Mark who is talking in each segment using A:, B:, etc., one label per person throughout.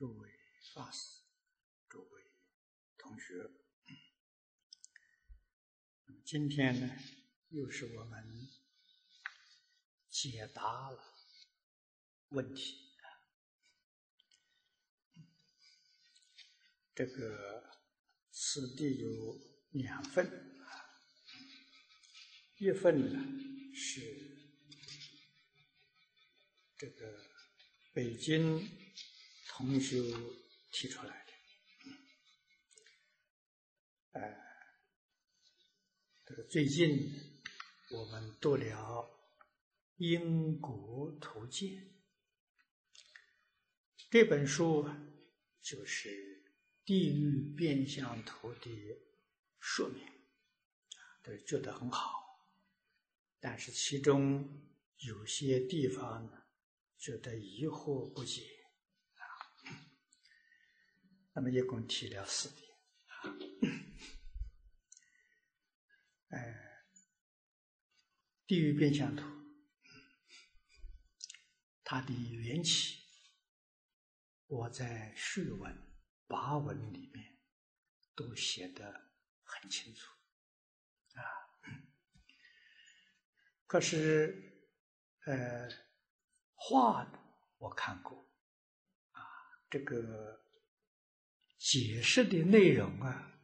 A: 诸位法师、诸位同学，今天呢，又是我们解答了问题。这个此地有两份，一份呢是这个北京同修提出来的，呃，这个最近我们读了《因果图鉴》这本书，就是。地狱变相图的说明，都觉得很好，但是其中有些地方呢，觉得疑惑不解。那么一共提了四点，哎，地狱变相图，它的缘起，我在序文。八文里面都写的很清楚，啊，可是，呃，画的我看过，啊，这个解释的内容啊，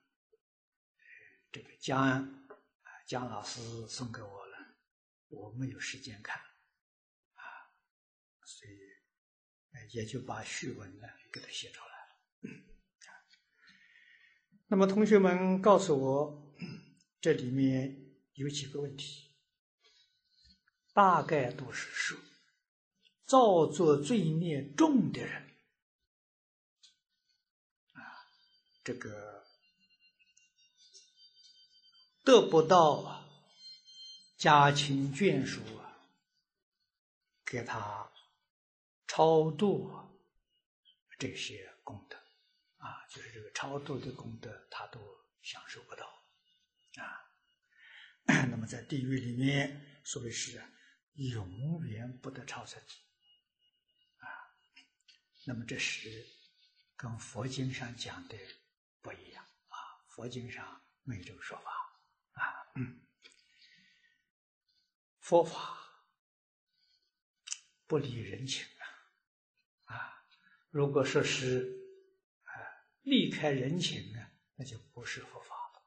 A: 这个江啊江老师送给我了，我没有时间看，啊，所以也就把序文呢给他写出来了。那么，同学们告诉我，这里面有几个问题，大概都是说，造作罪孽重的人，啊，这个得不到啊家亲眷属啊，给他超度这些功德。啊，就是这个超度的功德，他都享受不到，啊，那么在地狱里面，所谓是永远不得超生，啊，那么这是跟佛经上讲的不一样啊，佛经上没有这个说法啊，佛法不理人情啊，啊，如果说是。离开人情呢，那就不是佛法了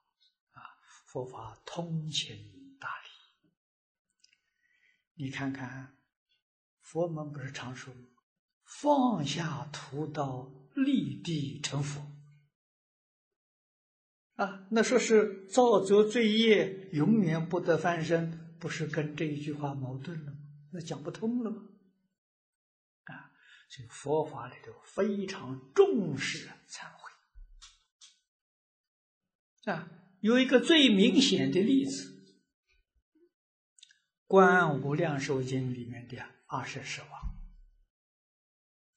A: 啊！佛法通情达理。你看看，佛门不是常说“放下屠刀，立地成佛”啊？那说是造作罪业，永远不得翻身，不是跟这一句话矛盾了吗？那讲不通了吗？啊！所以佛法里头非常重视忏悔。啊，有一个最明显的例子，《观无量寿经》里面的二十世王，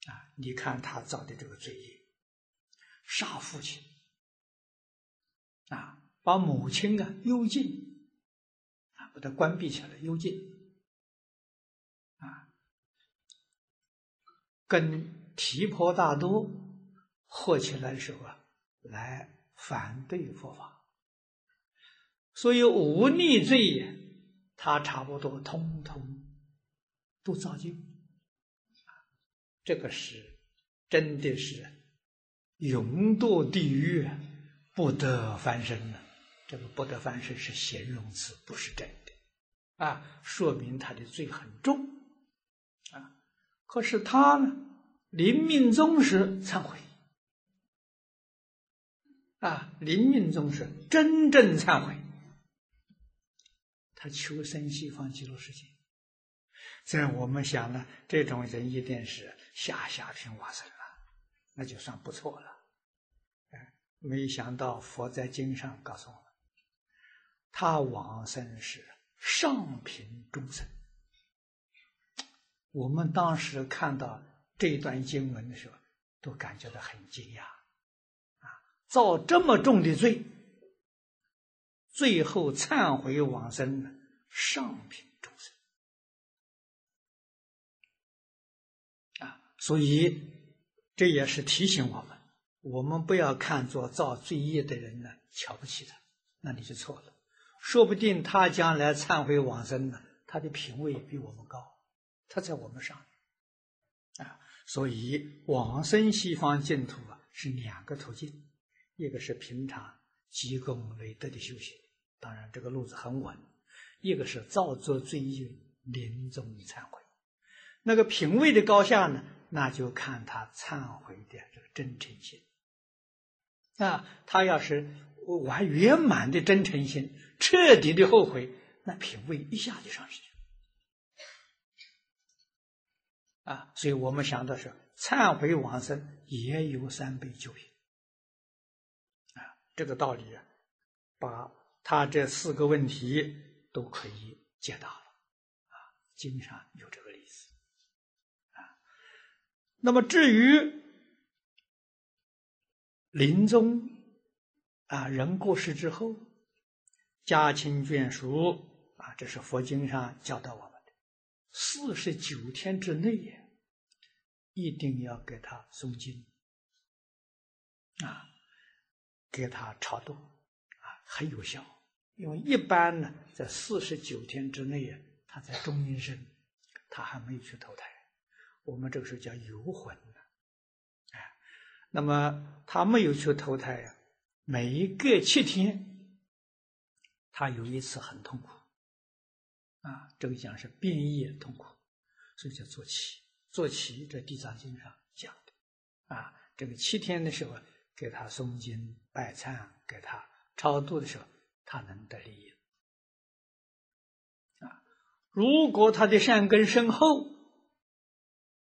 A: 啊，你看他造的这个罪业，杀父亲，啊，把母亲啊幽禁，啊，把他关闭起来幽禁，啊，跟提婆大多合起来的时候啊，来。反对佛法，所以无逆罪，他差不多通通都造就。这个是真的是永堕地狱，不得翻身了。这个不得翻身是形容词，不是真的啊，说明他的罪很重啊。可是他呢，临命终时忏悔。啊，临命终时真正忏悔，他求生西方极乐世界。在我们想呢，这种人一定是下下品往生了，那就算不错了。没想到佛在经上告诉我们，他往生是上品众生。我们当时看到这段经文的时候，都感觉到很惊讶。啊造这么重的罪，最后忏悔往生上品众生啊，所以这也是提醒我们，我们不要看作造罪业的人呢瞧不起他，那你就错了。说不定他将来忏悔往生呢，他的品位比我们高，他在我们上面啊。所以往生西方净土啊，是两个途径，一个是平常积功累德的修行，当然这个路子很稳；一个是造作罪业，临终忏悔。那个品位的高下呢，那就看他忏悔的这个真诚心啊。他要是完圆满的真诚心，彻底的后悔，那品位一下就上去了啊。所以我们想的是，忏悔往生也有三倍救赎啊。这个道理啊，把他这四个问题都可以解答了啊。经上有这个例子。那么至于临终啊，人过世之后，家亲眷属啊，这是佛经上教导我们的，四十九天之内呀，一定要给他诵经啊，给他超度啊，很有效。因为一般呢，在四十九天之内啊，他在中阴身，他还没有去投胎。我们这个时候叫游魂呢，那么他没有去投胎呀，每一个七天，他有一次很痛苦，啊，这个讲是变异痛苦，所以叫坐骑。坐骑在《地藏经》上讲的，啊，这个七天的时候给他诵经拜忏，给他超度的时候，他能得利益，啊，如果他的善根深厚。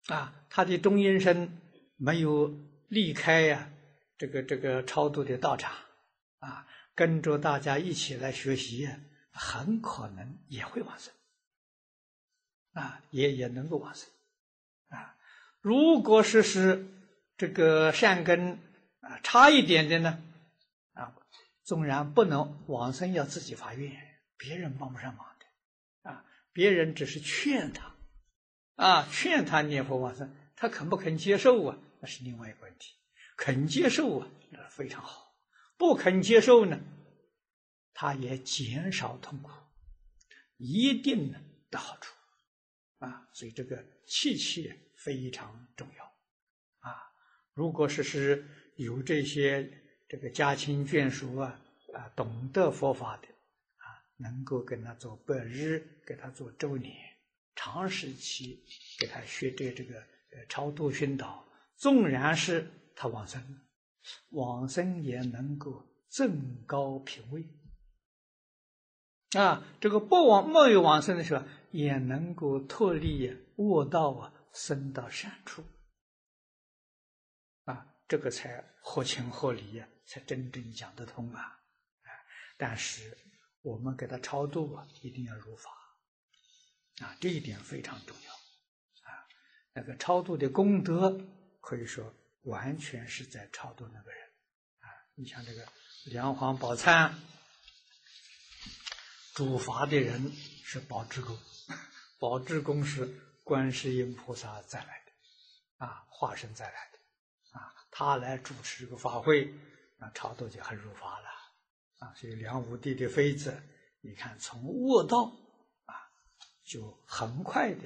A: 啊，他的中阴身没有离开呀，这个这个超度的道场，啊，跟着大家一起来学习，很可能也会往生，啊，也也能够往生，啊，如果是是这个善根啊差一点的呢，啊，纵然不能往生，要自己发愿，别人帮不上忙的，啊，别人只是劝他。啊，劝他念佛往生，他肯不肯接受啊？那是另外一个问题。肯接受啊，那非常好；不肯接受呢，他也减少痛苦，一定呢的好处啊。所以这个气气非常重要啊。如果是是有这些这个家亲眷属啊啊，懂得佛法的啊，能够跟他做百日，给他做周年。长时期给他学这这个呃超度熏导，纵然是他往生，往生也能够增高品位啊。这个不往没有往生的时候，也能够脱离恶道啊，升到善处啊。这个才合情合理呀，才真正讲得通啊。但是我们给他超度啊，一定要如法。啊，这一点非常重要，啊，那个超度的功德可以说完全是在超度那个人，啊，你像这个梁皇宝忏，主法的人是宝智公，宝智公是观世音菩萨再来的，啊，化身再来的，啊，他来主持这个法会，那超度就很入法了，啊，所以梁武帝的妃子，你看从卧道啊。就很快的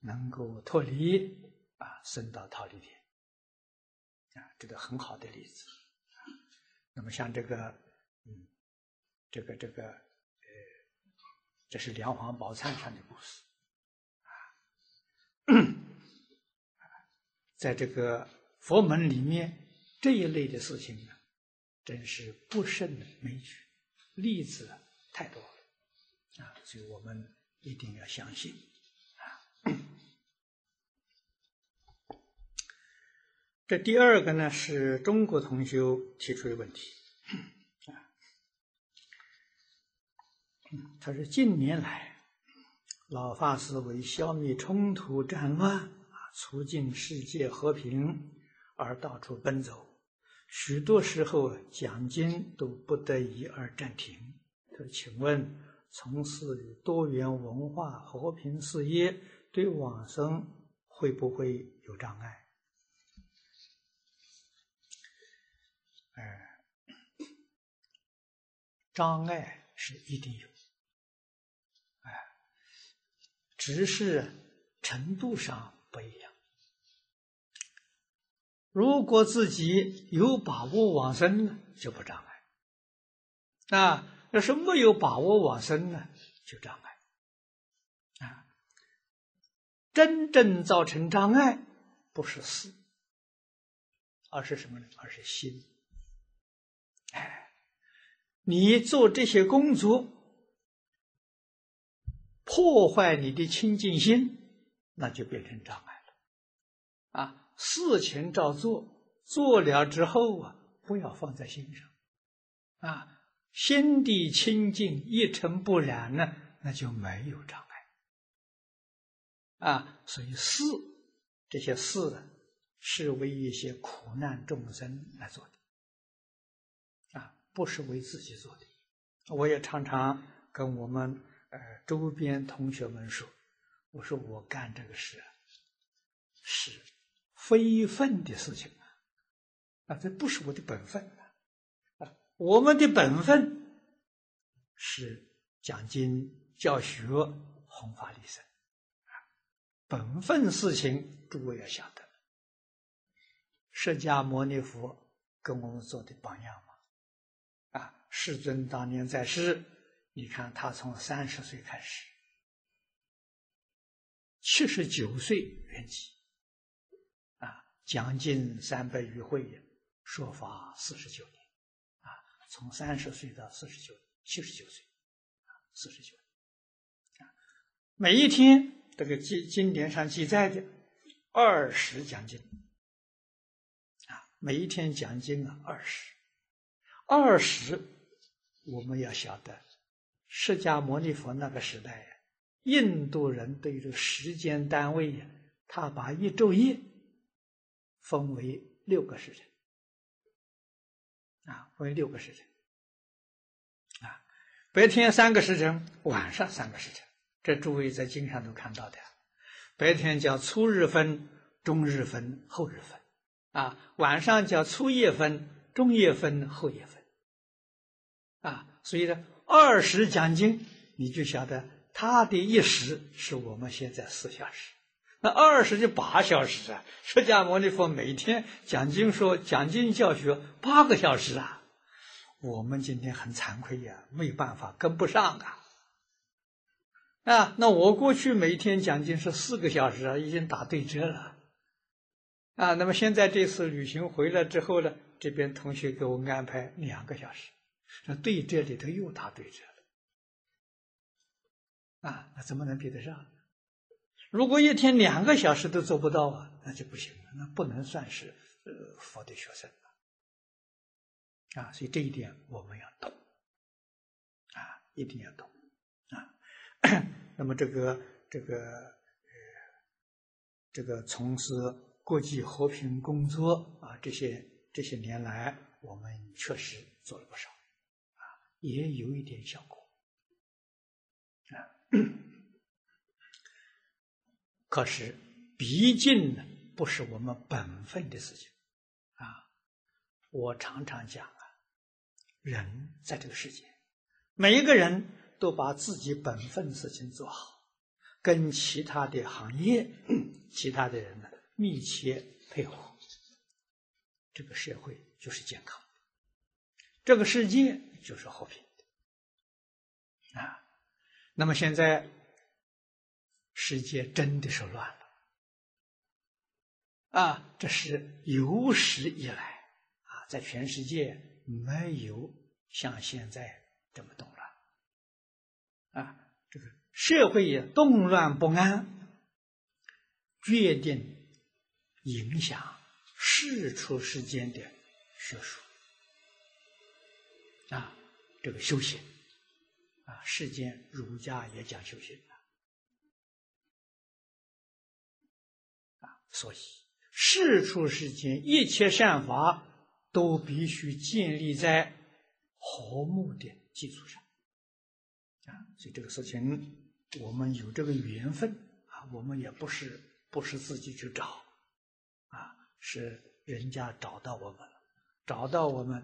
A: 能够脱离啊，升到桃李天啊，这个很好的例子。那么像这个，嗯，这个这个，呃，这是梁皇宝忏上的故事啊。在这个佛门里面，这一类的事情呢，真是不胜枚举，例子太多了啊，所以我们。一定要相信这第二个呢，是中国同修提出的问题啊。他说：近年来，老法师为消灭冲突战乱啊，促进世界和平而到处奔走，许多时候讲经都不得已而暂停。他说：请问？从事多元文化和平事业，对往生会不会有障碍？哎，障碍是一定有，哎，只是程度上不一样。如果自己有把握往生呢，就不障碍；啊，要是没有把握往生呢，就障碍。啊，真正造成障碍不是事，而是什么呢？而是心。你做这些工作，破坏你的清净心，那就变成障碍了。啊。事情照做，做了之后啊，不要放在心上，啊，心地清净，一尘不染呢，那就没有障碍，啊，所以事这些事是为一些苦难众生来做的，不是为自己做的。我也常常跟我们呃周边同学们说，我说我干这个事是。非分的事情啊，啊，这不是我的本分啊！我们的本分是讲经、教学、弘法利生啊，本分事情诸位要晓得。释迦牟尼佛跟我们做的榜样嘛，世尊当年在世，你看他从三十岁开始，七十九岁圆寂。将近三百余会，说法四十九年，啊，从三十岁到四十九，七十九岁，啊，四十九，啊，每一天这个经经典上记载的二十讲经，啊，每一天讲经啊二十，二十，我们要晓得，释迦牟尼佛那个时代，印度人对这个时间单位呀，他把一昼夜。分为六个时辰，啊，分为六个时辰，啊，白天三个时辰，晚上三个时辰，这诸位在经上都看到的。白天叫初日分、中日分、后日分，啊，晚上叫初夜分、中夜分、后夜分，啊，所以呢，二十讲经，你就晓得他的一时是我们现在四小时。那二十就八小时啊！释迦牟尼佛每天讲经说讲经教学八个小时啊！我们今天很惭愧呀，没办法跟不上啊！啊，那我过去每天讲经是四个小时啊，已经打对折了啊。那么现在这次旅行回来之后呢，这边同学给我安排两个小时，那对折里头又打对折了啊！那怎么能比得上？如果一天两个小时都做不到啊，那就不行了，那不能算是呃佛的学生了啊。所以这一点我们要懂啊，一定要懂啊。那么这个这个呃这个从事国际和平工作啊，这些这些年来，我们确实做了不少，也有一点效果啊。可是，毕竟呢，不是我们本分的事情，啊！我常常讲啊，人在这个世界，每一个人都把自己本分事情做好，跟其他的行业、其他的人呢密切配合，这个社会就是健康，这个世界就是和平的，啊！那么现在。世界真的是乱了，啊，这是有史以来啊，在全世界没有像现在这么动乱，啊，这个社会也动乱不安，决定影响世出世间的学术，啊，这个修行，啊，世间儒家也讲修行啊。所以，世出世间一切善法都必须建立在和睦的基础上啊！所以这个事情，我们有这个缘分啊，我们也不是不是自己去找啊，是人家找到我们了找到我们，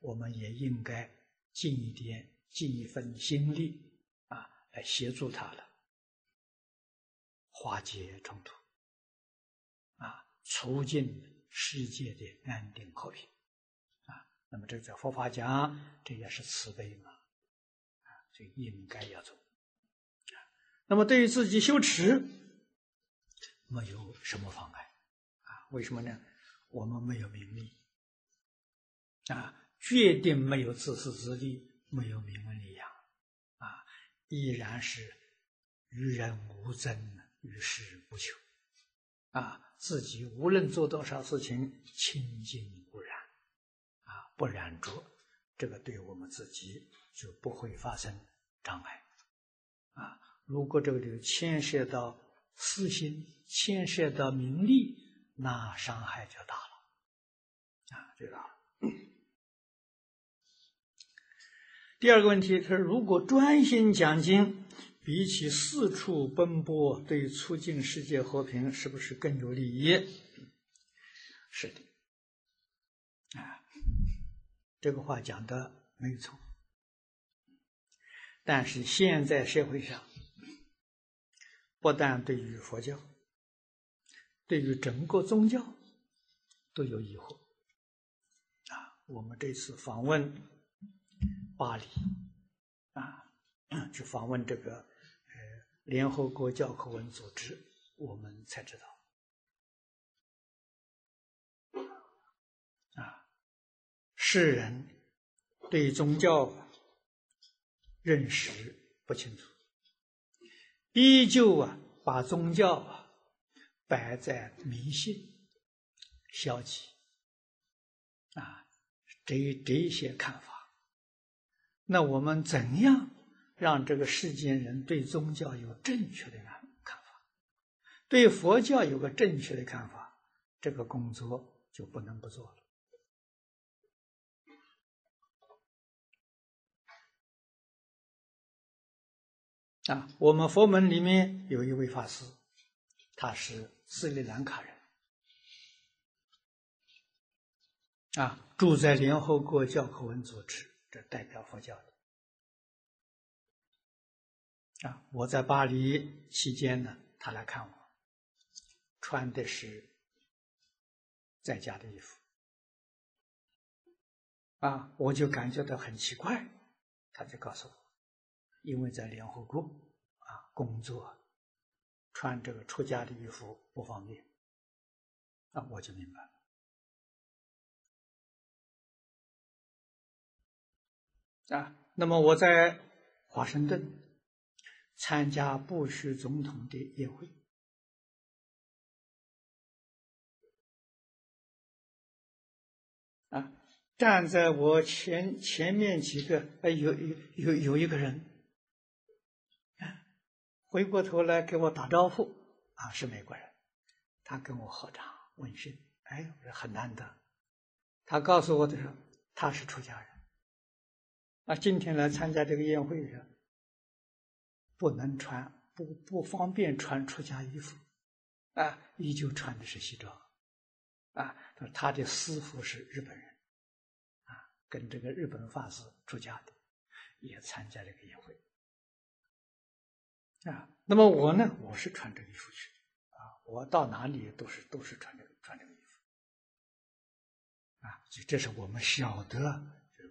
A: 我们也应该尽一点、尽一份心力啊，来协助他了，化解冲突，啊，促进世界的安定和平，啊，那么这在佛法讲，这也是慈悲嘛，啊，就应该要做。那么对于自己修持，没有什么妨碍，啊，为什么呢？我们没有名利，啊，决定没有自私自利，没有名闻利养，啊，依然是与人无争，与世无求，啊，自己无论做多少事情，清净不染，啊，不染浊，这个对我们自己就不会发生障碍，啊，如果这个就牵涉到私心，牵涉到名利。那伤害就大了，啊，就大了。第二个问题，他说：如果专心讲经，比起四处奔波，对促进世界和平，是不是更有利益？是的，啊，这个话讲的没有错。但是现在社会上，不但对于佛教，对于整个宗教都有疑惑啊！我们这次访问巴黎。啊，去访问这个呃联合国教科文组织，我们才知道。啊，世人对宗教认识不清楚，依旧啊把宗教啊。摆在迷信、消极。啊，这这一些看法，那我们怎样让这个世间人对宗教有正确的看法，对佛教有个正确的看法？这个工作就不能不做了。啊，我们佛门里面有一位法师，他是。斯里兰卡人啊，住在联合国教科文组织，这代表佛教的啊。我在巴黎期间呢，他来看我，穿的是在家的衣服啊，我就感觉到很奇怪，他就告诉我，因为在联合国啊工作。穿这个出家的衣服不方便，那我就明白了。啊，那么我在华盛顿参加布什总统的宴会，啊，站在我前前面几个，哎，有有有有一个人。回过头来给我打招呼，啊，是美国人，他跟我合掌问讯，哎，我说很难得。他告诉我的时候，他是出家人，啊，今天来参加这个宴会的，不能穿，不不方便穿出家衣服，啊，依旧穿的是西装，啊，他的师傅是日本人，啊，跟这个日本法师出家的，也参加这个宴会。啊，那么我呢？我是穿这个衣服去，啊，我到哪里都是都是穿这个穿这个衣服，啊，所以这是我们晓得，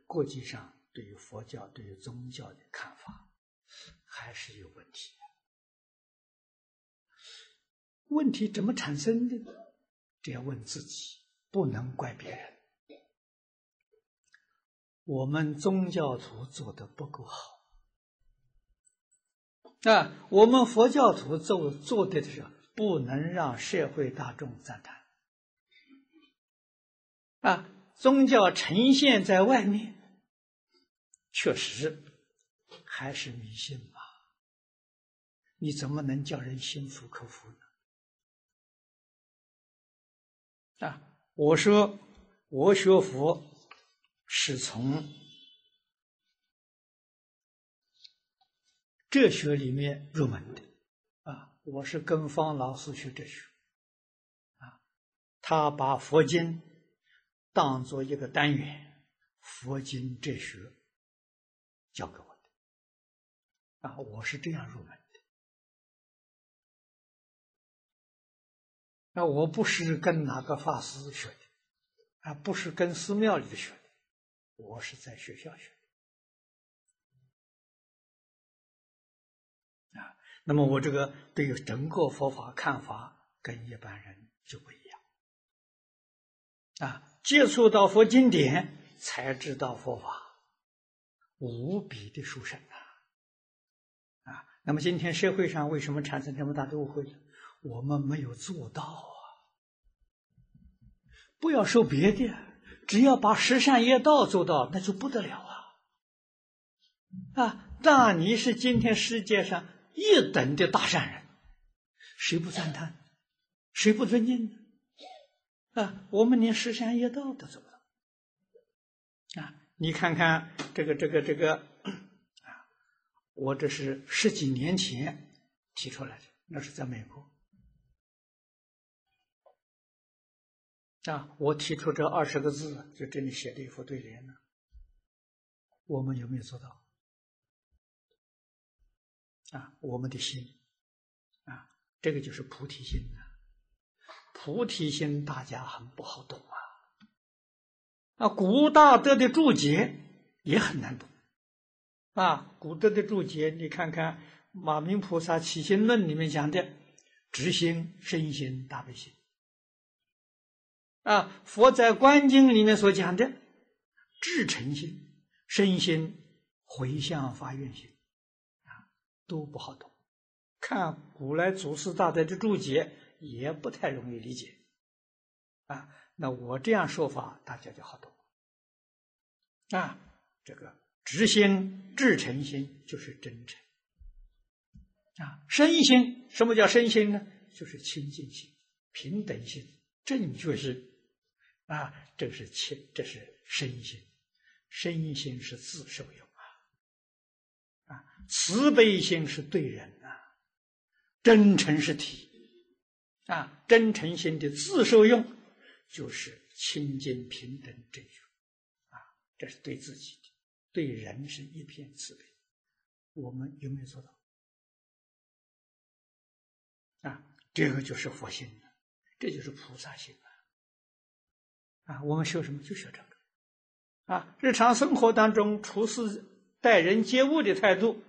A: 国际上对于佛教、对于宗教的看法还是有问题。问题怎么产生的？这要问自己，不能怪别人。我们宗教徒做的不够好。啊，我们佛教徒做做的时候，不能让社会大众赞叹。啊，宗教呈现在外面，确实还是迷信嘛？你怎么能叫人心服口服呢？啊，我说我学佛是从。哲学里面入门的，啊，我是跟方老师学哲学，啊，他把佛经当做一个单元，佛经哲学教给我的，啊，我是这样入门的。那我不是跟哪个法师学的，啊，不是跟寺庙里的学的，我是在学校学的，啊，那么我这个对于整个佛法看法跟一般人就不一样，啊。接触到佛经典，才知道佛法无比的殊胜啊！啊，那么今天社会上为什么产生这么大的误会呢？我们没有做到啊！不要说别的，只要把十善业道做到，那就不得了啊！啊，那你是今天世界上一等的大善人，谁不赞叹？谁不尊敬？啊，我们连十善业道都做不到啊！你看看这个、这个、这个啊，我这是十几年前提出来的，那是在美国啊。我提出这二十个字，就这里写的一副对联呢。我们有没有做到？啊，我们的心啊，这个就是菩提心啊。菩提心大家很不好懂啊，啊，古大德的注解也很难懂，啊，古德的注解，你看看马明菩萨起心论里面讲的，直心、身心、大悲心，啊，佛在观经里面所讲的至诚心、身心、回向发愿心，啊，都不好懂，看古来祖师大德的注解。也不太容易理解，啊，那我这样说法大家就好懂，啊，这个直心、至诚心就是真诚，啊，身心什么叫身心呢？就是清净心、平等心、正确心，啊，这是清，这是身心，身心是自受用啊，啊，慈悲心是对人啊，真诚是体。啊，真诚心的自受用，就是清净平等正觉，啊，这是对自己的，对人是一片慈悲。我们有没有做到？啊，这个就是佛性了，这就是菩萨心啊！啊，我们学什么就学这个，啊，日常生活当中处事待人接物的态度，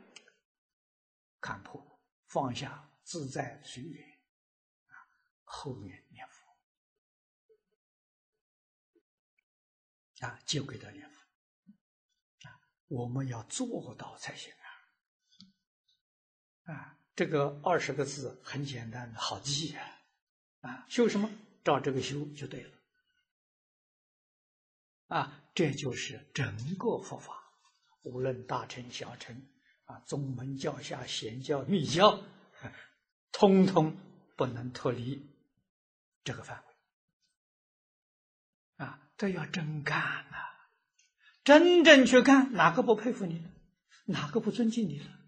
A: 看破放下，自在随缘啊。后面啊，就给他念佛啊，我们要做到才行啊！啊，这个二十个字很简单，好记啊！啊，修什么？照这个修就对了啊！这就是整个佛法，无论大乘小乘啊，宗门教下显教密教，通通不能脱离。这个范围啊，都要真干呐！真正去干，哪个不佩服你？哪个不尊敬你了？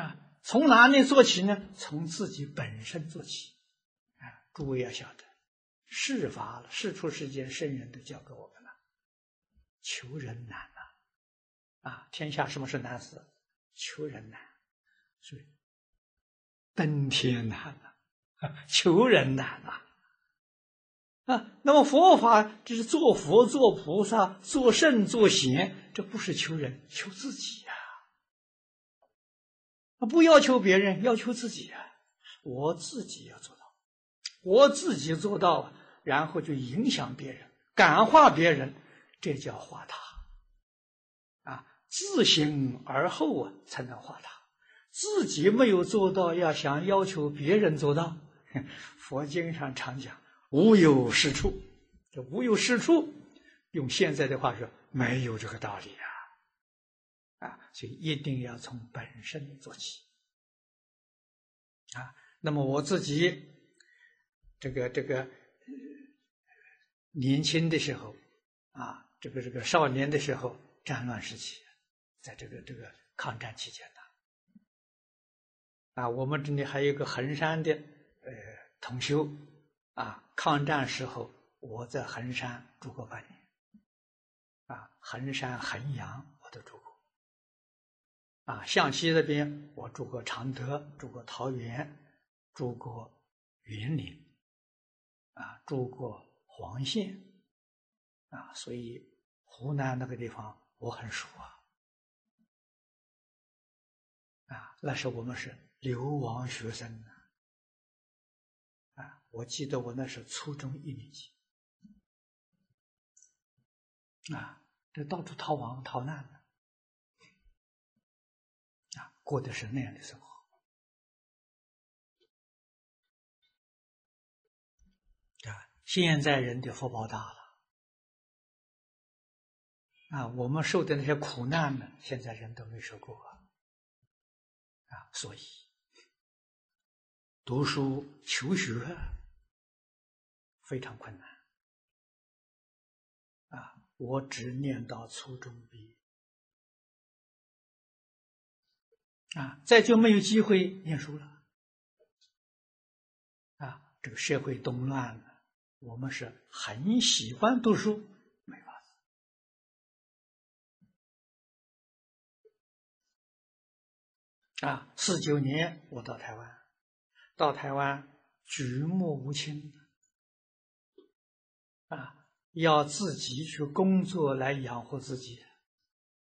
A: 啊，从哪里做起呢？从自己本身做起啊！诸位要晓得，世法世出世间圣人都教给我们了，求人难呐！啊，天下什么是难事？求人难，所以。登天难，求人难啊！啊，那么佛法这是做佛、做菩萨、做圣、做贤，这不是求人，求自己呀！啊，不要求别人，要求自己呀！我自己要做到，我自己做到，然后就影响别人，感化别人，这叫化他。啊，自行而后啊，才能化他。自己没有做到，要想要求别人做到，佛经上常讲“无有是处”，这“无有是处”，用现在的话说，没有这个道理啊！啊，所以一定要从本身做起啊。那么我自己，这个这个年轻的时候啊，这个这个少年的时候，战乱时期，在这个这个抗战期间。啊，我们这里还有个衡山的呃同修，啊，抗战时候我在衡山住过半年，啊，衡山、衡阳我都住过，啊，向西那边我住过常德，住过桃园，住过云林，啊，住过黄县，啊，所以湖南那个地方我很熟啊，啊，那时候我们是流亡学生。我记得我那时候初中一年级，啊，这到处逃亡逃难的，啊，过的是那样的生活，啊，现在人的福报大了，啊，我们受的那些苦难呢，现在人都没受过，啊，所以读书求学。非常困难啊！我只念到初中毕业啊，再就没有机会念书了啊！这个社会动乱了，我们是很喜欢读书，没法子啊！四九年我到台湾，到台湾举目无亲。啊，要自己去工作来养活自己，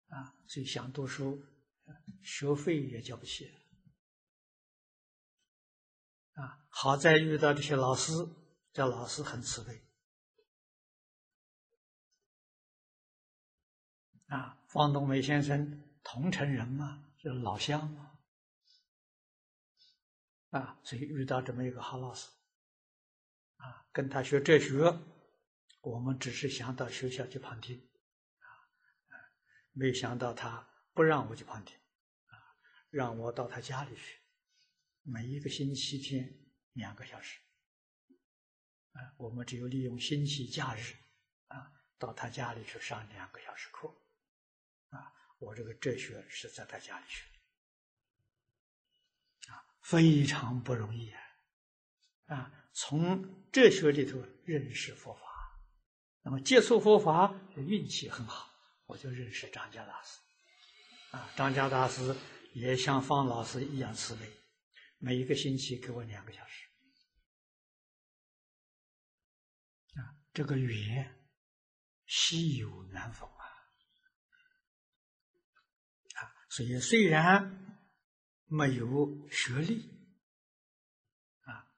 A: 啊，所以想读书，学费也交不起，啊，好在遇到这些老师，这老师很慈悲，啊，方东梅先生同城人嘛，是老乡嘛，啊，所以遇到这么一个好老师，啊，跟他学哲学。我们只是想到学校去旁听，啊，没想到他不让我去旁听，啊，让我到他家里去，每一个星期天两个小时，啊，我们只有利用星期假日，啊，到他家里去上两个小时课，啊，我这个哲学是在他家里学，啊，非常不容易啊，啊，从哲学里头认识佛法。那么接触佛法，运气很好，我就认识张家大师。啊，张家大师也像方老师一样慈悲，每一个星期给我两个小时。啊，这个缘稀有难逢啊！啊，所以虽然没有学历，啊，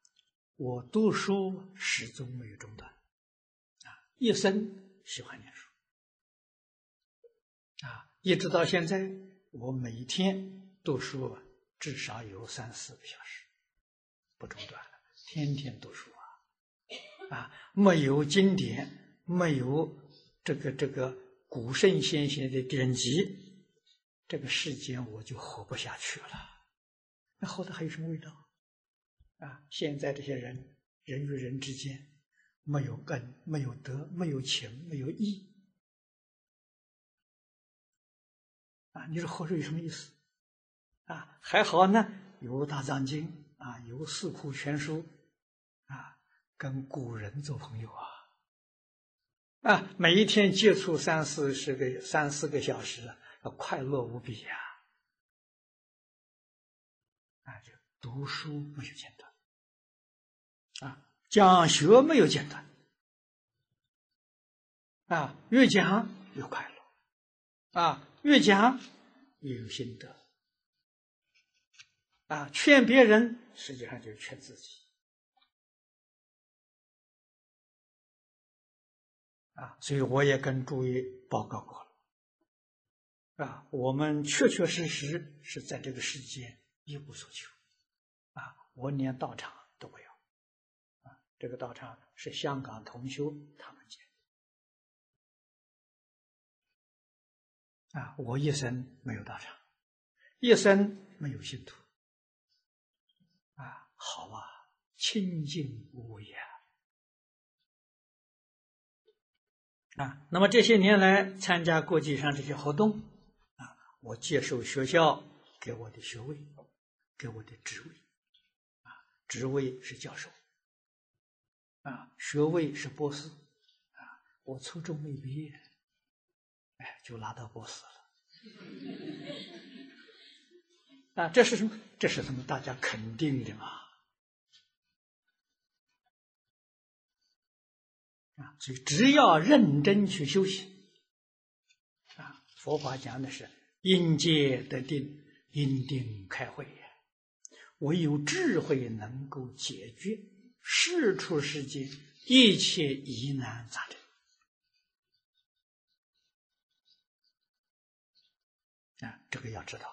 A: 我读书始终没有中断。一生喜欢念书，啊，一直到现在，我每天读书至少有三四个小时，不中断了，天天读书啊，啊，没有经典，没有这个这个古圣先贤的典籍，这个世间我就活不下去了，那活的还有什么味道？啊，现在这些人，人与人之间。没有根，没有德，没有情，没有义，啊！你说活着有什么意思？啊，还好呢，有大藏经啊，有四库全书，啊，跟古人做朋友啊，啊，每一天接触三四十个、三四个小时，快乐无比呀！啊，就读书没有间断，啊。讲学没有简单，啊，越讲越快乐，啊，越讲越有心得，啊，劝别人实际上就是劝自己，啊，所以我也跟诸位报告过了，啊，我们确确实实是在这个世间一无所求，啊，我连道场。这个道场是香港同修他们建啊！我一生没有道场，一生没有信徒啊！好啊，清净无为啊！啊，那么这些年来参加国际上这些活动啊，我接受学校给我的学位，给我的职位啊，职位是教授。啊，学位是博士，啊，我初中没毕业，哎，就拿到博士了。啊，这是什么？这是什么？大家肯定的嘛。啊，所以只要认真去修行，啊，佛法讲的是因戒得定，因定开慧。唯有智慧能够解决世出世间一切疑难杂症啊，这个要知道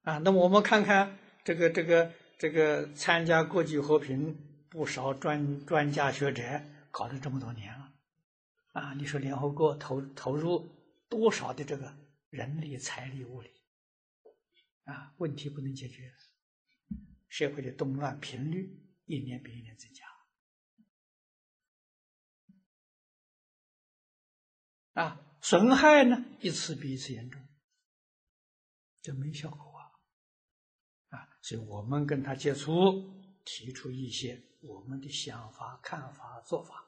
A: 啊。那么我们看看这个这个这个参加国际和平不少专专家学者搞了这么多年了啊，你说联合国投投入多少的这个人力、财力、物力？啊，问题不能解决，社会的动乱频率一年比一年增加，啊，损害呢一次比一次严重，这没效果啊，啊，所以我们跟他接触，提出一些我们的想法、看法、做法，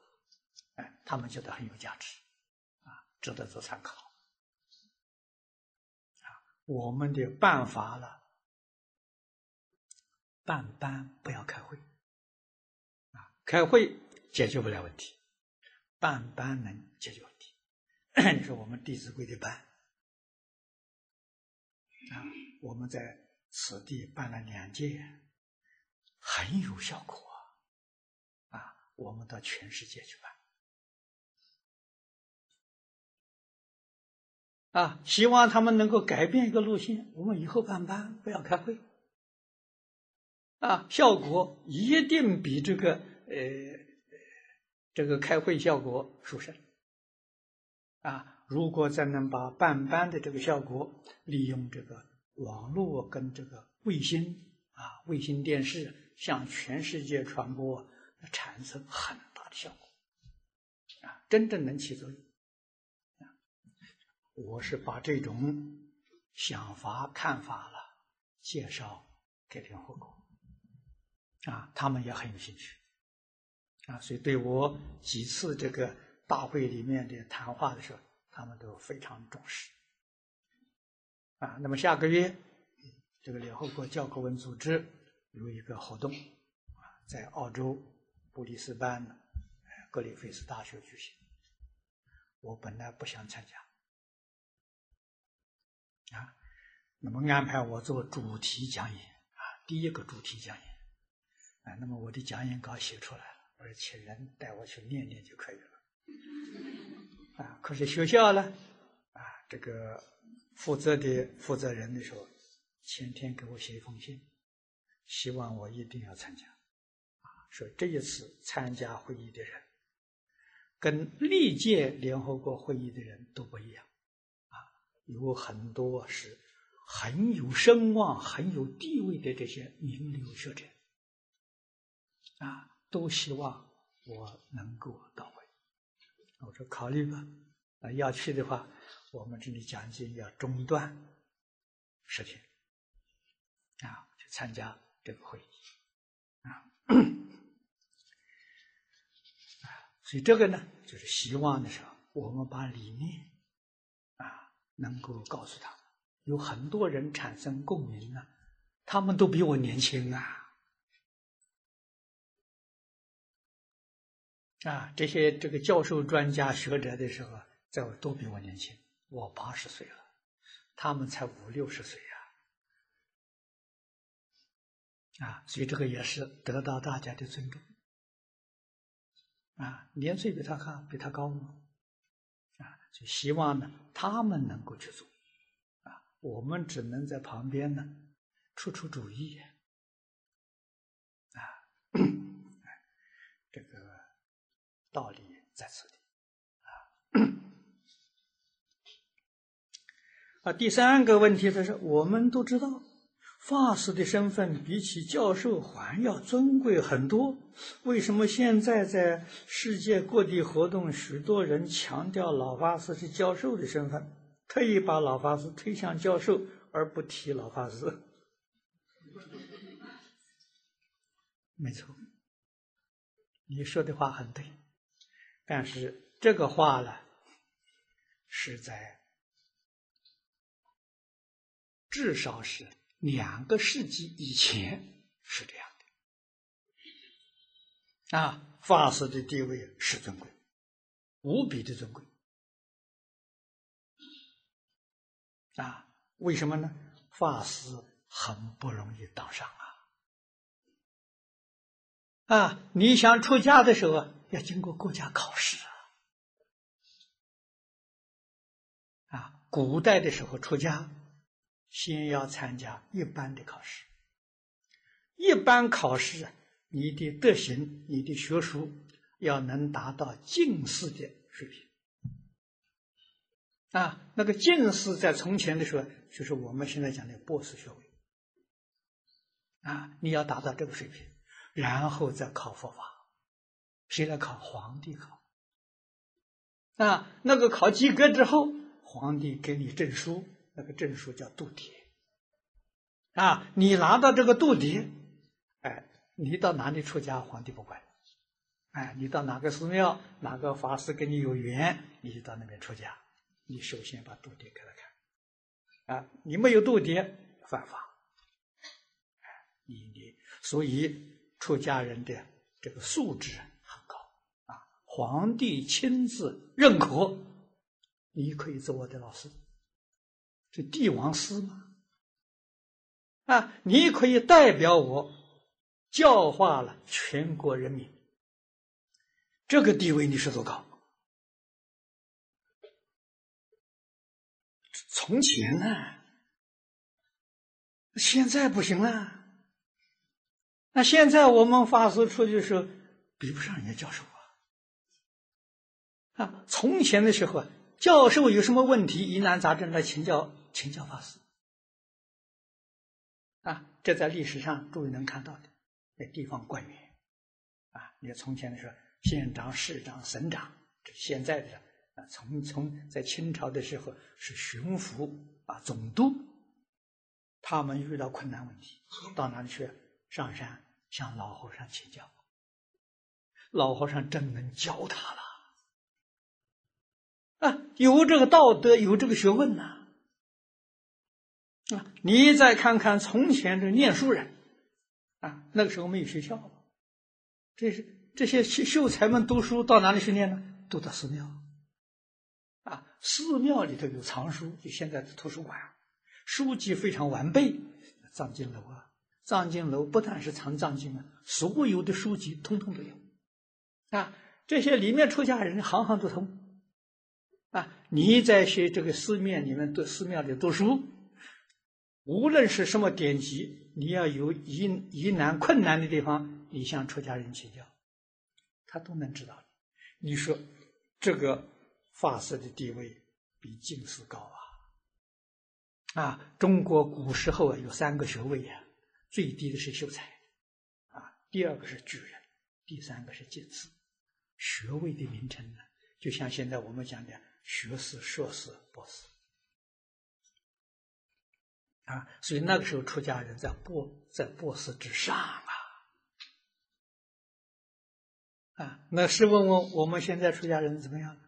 A: 哎，他们觉得很有价值，啊，值得做参考。我们的办法了，办班不要开会，啊，开会解决不了问题，办班能解决问题。你说我们《弟子规》的班，啊，我们在此地办了两届，很有效果啊，啊，我们到全世界去办。啊，希望他们能够改变一个路线。我们以后办班不要开会，啊，效果一定比这个呃这个开会效果殊胜。啊，如果再能把办班的这个效果利用这个网络跟这个卫星啊卫星电视向全世界传播，产生很大的效果，啊，真正能起作用。我是把这种想法、看法了介绍给联合国，啊，他们也很有兴趣，啊，所以对我几次这个大会里面的谈话的时候，他们都非常重视，啊，那么下个月这个联合国教科文组织有一个活动，啊，在澳洲布里斯班格里菲斯大学举行，我本来不想参加。啊，那么安排我做主题讲演啊，第一个主题讲演啊，那么我的讲演稿写出来了，我说请人带我去念念就可以了啊。可是学校呢啊，这个负责的负责人的时候，前天给我写一封信，希望我一定要参加啊，说这一次参加会议的人跟历届联合国会议的人都不一样。啊有很多是很有声望、很有地位的这些名流学者，啊，都希望我能够到位。我说考虑吧，啊，要去的话，我们这里讲经要中断十天，啊，去参加这个会议，啊，啊，所以这个呢，就是希望的时候，我们把理念啊。能够告诉他们，有很多人产生共鸣啊，他们都比我年轻啊，啊，这些这个教授、专家、学者的时候，在我都比我年轻，我八十岁了，他们才五六十岁呀，啊，所以这个也是得到大家的尊重，啊，年岁比他高，比他高嘛，啊？就希望呢，他们能够去做，啊，我们只能在旁边呢，出出主意，这个道理在此地，啊，啊，第三个问题就是，我们都知道。法师的身份比起教授还要尊贵很多。为什么现在在世界各地活动，许多人强调老法师是教授的身份，特意把老法师推向教授，而不提老法师？没错，你说的话很对，但是这个话呢，是在至少是两个世纪以前是这样的。啊，法师的地位是尊贵，无比的尊贵。啊，为什么呢？法师很不容易当上啊。啊，你想出家的时候要经过国家考试啊！啊，古代的时候出家，先要参加一般的考试。一般考试，你的德行、你的学术要能达到进士的水平。啊，那个进士在从前的时候，就是我们现在讲的博士学位。啊，你要达到这个水平。然后再考佛法，谁来考？皇帝考。啊，那个考及格之后，皇帝给你证书，那个证书叫度牒。啊，你拿到这个度牒，哎，你到哪里出家，皇帝不管。哎，你到哪个寺庙，哪个法师跟你有缘，你就到那边出家。你首先把度牒给他看。啊，你没有度牒，犯法。你你所以。出家人的这个素质，皇帝亲自认可，你可以做我的老师，这帝王师嘛，啊，你可以代表我教化了全国人民，这个地位你是多高？从前呢，现在不行了。那现在我们法师出去的时候，比不上人家教授啊！从前的时候啊，教授有什么问题、疑难杂症来请教请教法师啊？这在历史上诸位能看到的，那地方官员啊，你看从前的时候，县长、市长、省长，这现在的啊，从从在清朝的时候是巡抚啊、总督，他们遇到困难问题，到哪里去？上山。向老和尚请教，老和尚真能教他了啊！有这个道德，有这个学问呐啊！你再看看从前的念书人啊，那个时候没有学校，这是这些秀才们读书到哪里去念呢？读到寺庙啊，寺庙里头有藏书，就现在的图书馆，书籍非常完备，藏经楼啊。藏经楼不但是藏藏经啊，所有的书籍通通都有，啊，这些里面出家人行行都通，啊，你在学这个寺庙里面读寺庙里读书，无论是什么典籍，你要有疑疑难困难的地方，你向出家人请教，他都能知道。你说这个法师的地位比进士高啊？啊，中国古时候啊有三个学位呀。最低的是秀才，啊，第二个是举人，第三个是进士。学位的名称呢，就像现在我们讲的学士、硕士、博士，啊，所以那个时候出家人在博在博士之上啊，啊，那试问问我们现在出家人怎么样？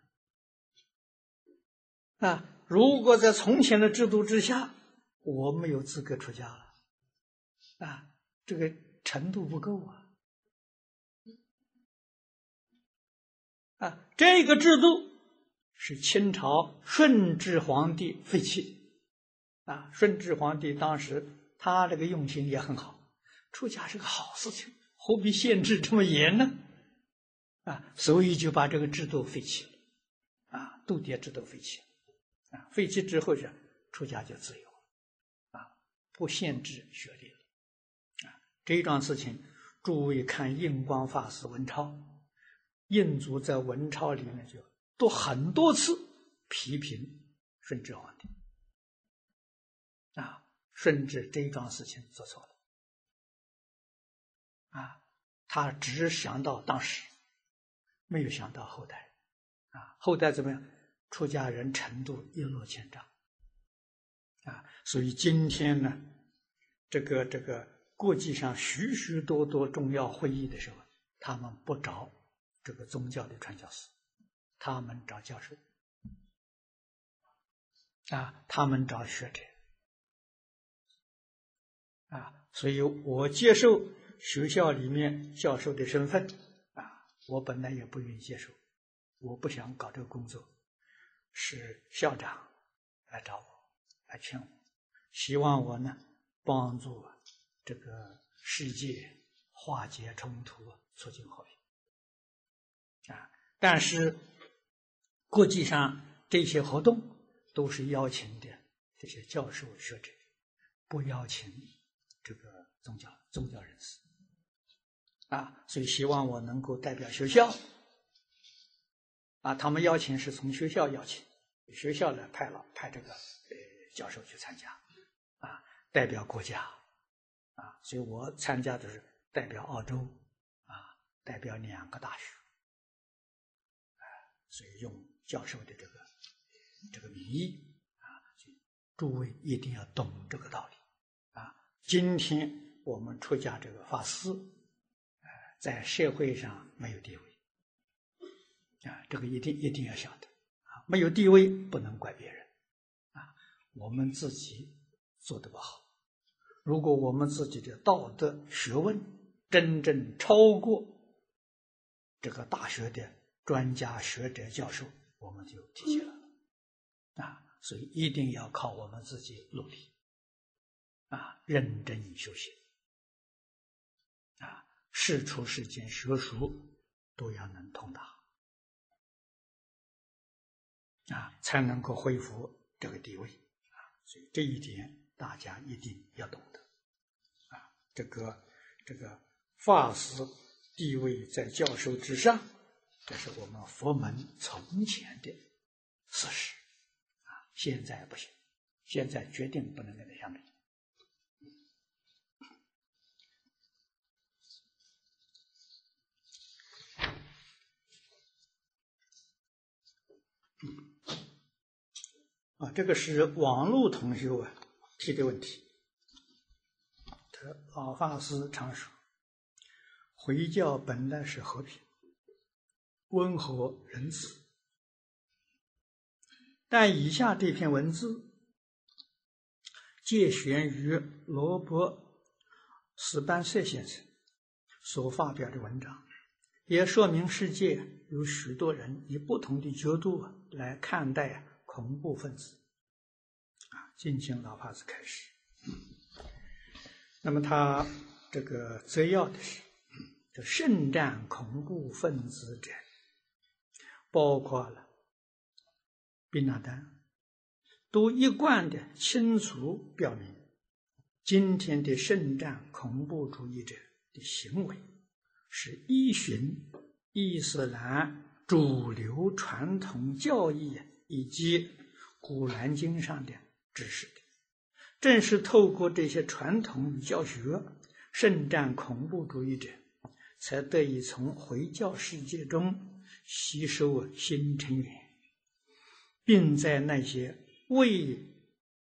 A: 啊，如果在从前的制度之下，我没有资格出家了。啊，这个程度不够啊！啊，这个制度是清朝顺治皇帝废弃。啊，顺治皇帝当时他这个用心也很好，出家是个好事情，何必限制这么严呢？啊，所以就把这个制度废弃了。啊，度牒制度废弃。啊，废弃之后是出家就自由了，啊，不限制学历。啊这一桩事情，诸位看印光法师文钞，印祖在文钞里面就都很多次批评顺治皇帝，啊，顺治这一桩事情做错了，啊，他只想到当时，没有想到后代，啊，后代怎么样？出家人程度一落千丈，啊，所以今天呢，这个这个。国际上许许多多重要会议的时候，他们不找这个宗教的传教士，他们找教授，啊，他们找学者，啊，所以我接受学校里面教授的身份，啊，我本来也不愿意接受，我不想搞这个工作，是校长来找我，来劝我，希望我呢帮助这个世界化解冲突。促进和平。啊！但是国际上这些活动都是邀请的这些教授学者，不邀请这个宗教宗教人士啊。所以希望我能够代表学校啊，他们邀请是从学校邀请，学校来派了派这个呃教授去参加啊，代表国家啊。所以我参加的是代表澳洲。啊代表两个大学，啊所以用教授的这个这个名义啊，诸位一定要懂这个道理啊。今天我们出家这个法师，在社会上没有地位啊，这个一定一定要晓得啊，没有地位不能怪别人啊，我们自己做的不好。如果我们自己的道德学问真正超过，这个大学的专家学者教授，我们就提起来了。啊，所以一定要靠我们自己努力。啊，认真修行。啊，事出世间学术都要能通达。啊，才能够恢复这个地位。啊，所以这一点大家一定要懂得。啊，这个这个法师。地位在教授之上，这是我们佛门从前的事实啊！现在不行，现在决定不能跟他相比。啊，这个是网络同学啊提的问题。他老法师常说。回教本来是和平、温和、仁慈，但以下这篇文字借选于罗伯·斯班塞先生所发表的文章，也说明世界有许多人以不同的角度来看待恐怖分子。啊，敬请老法师开始。那么他这个摘要的是。圣战恐怖分子者，包括了宾拉丹，都一贯的清楚表明，今天的圣战恐怖主义者的行为，是依循伊斯兰主流传统教义以及《古兰经》上的知识的。正是透过这些传统教学，圣战恐怖主义者。才得以从回教世界中吸收新成员，并在那些未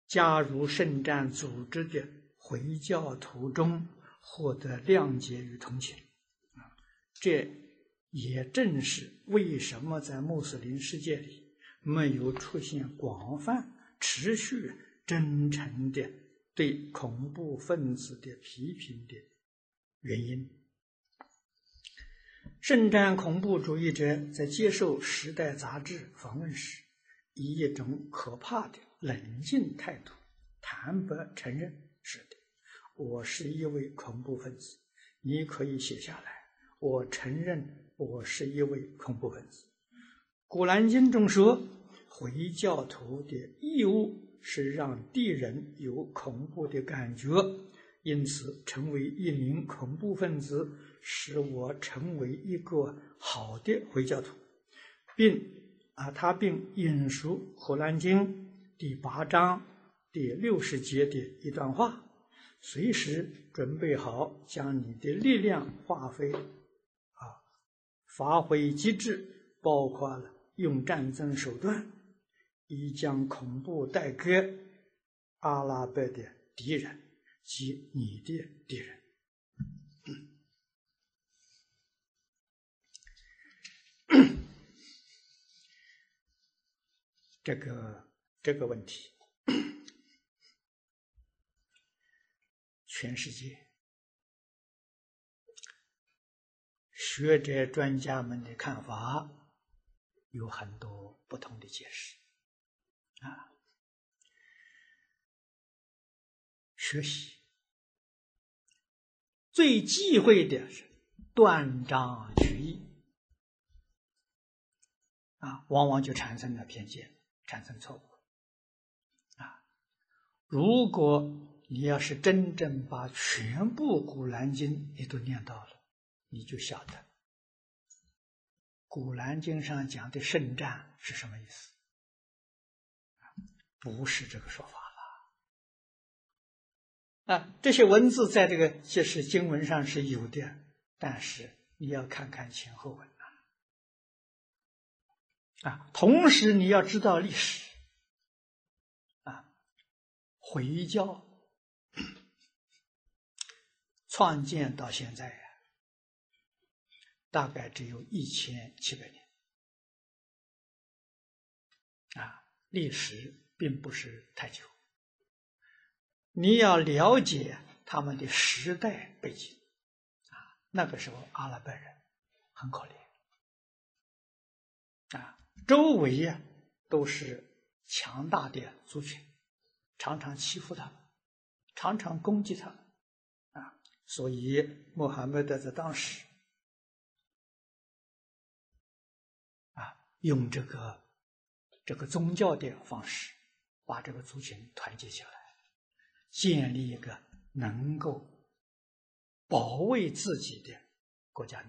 A: 加入圣战组织的回教徒中获得谅解与同情。这也正是为什么在穆斯林世界里没有出现广泛、持续、真诚的对恐怖分子的批评的原因。圣战恐怖主义者在接受《时代》杂志访问时，以一种可怕的冷静态度，坦白承认：“是的，我是一位恐怖分子。你可以写下来，我承认我是一位恐怖分子。”《古兰经》中说：“回教徒的义务是让敌人有恐怖的感觉，因此成为一名恐怖分子。”使我成为一个好的回教徒，并啊，他并引述《荷兰经》第八章第六十节的一段话：随时准备好将你的力量发挥啊，发挥极致，包括了用战争手段，以将恐怖带给阿拉伯的敌人及你的敌人。这个这个问题，全世界。学者专家们的看法有很多不同的解释。啊。学习。最忌讳的是断章取义。啊，往往就产生了偏见，产生错误啊。如果你要是真正把全部《古兰经》你都念到了，你就晓得《古兰经》上讲的圣战是什么意思不是这个说法。啊，这些文字在这个即使经文上是有的，但是你要看看前后文。啊，同时你要知道历史。啊，回教创建到现在呀，大概只有一千七百年。啊，历史并不是太久。你要了解他们的时代背景，啊，那个时候阿拉伯人很可怜，周围呀都是强大的族群，常常欺负他们，常常攻击他们，啊，所以穆罕默德在当时，啊，用这个这个宗教的方式，把这个族群团结起来。建立一个能够保卫自己的国家，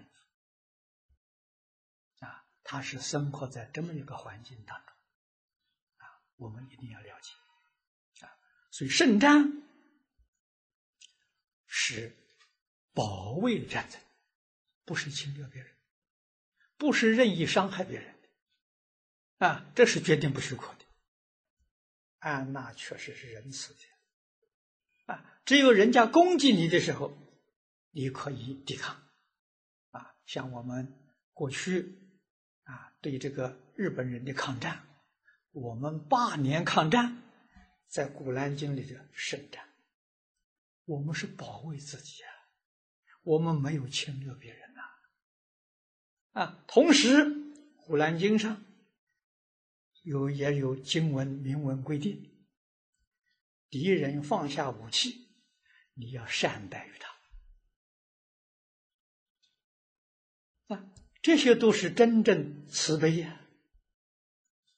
A: 他是生活在这么一个环境当中啊，我们一定要了解啊。所以，圣战是保卫战争，不是侵略别人，不是任意伤害别人的啊，这是决定不许可的。安娜确实是仁慈的。啊只有人家攻击你的时候，你可以抵抗，啊，像我们过去对这个日本人的抗战，我们八年抗战，在《古兰经》里的圣战，我们是保卫自己啊，我们没有侵略别人呐，啊，同时《古兰经》上有也有经文明文规定，敌人放下武器。你要善待于他，这些都是真正慈悲呀，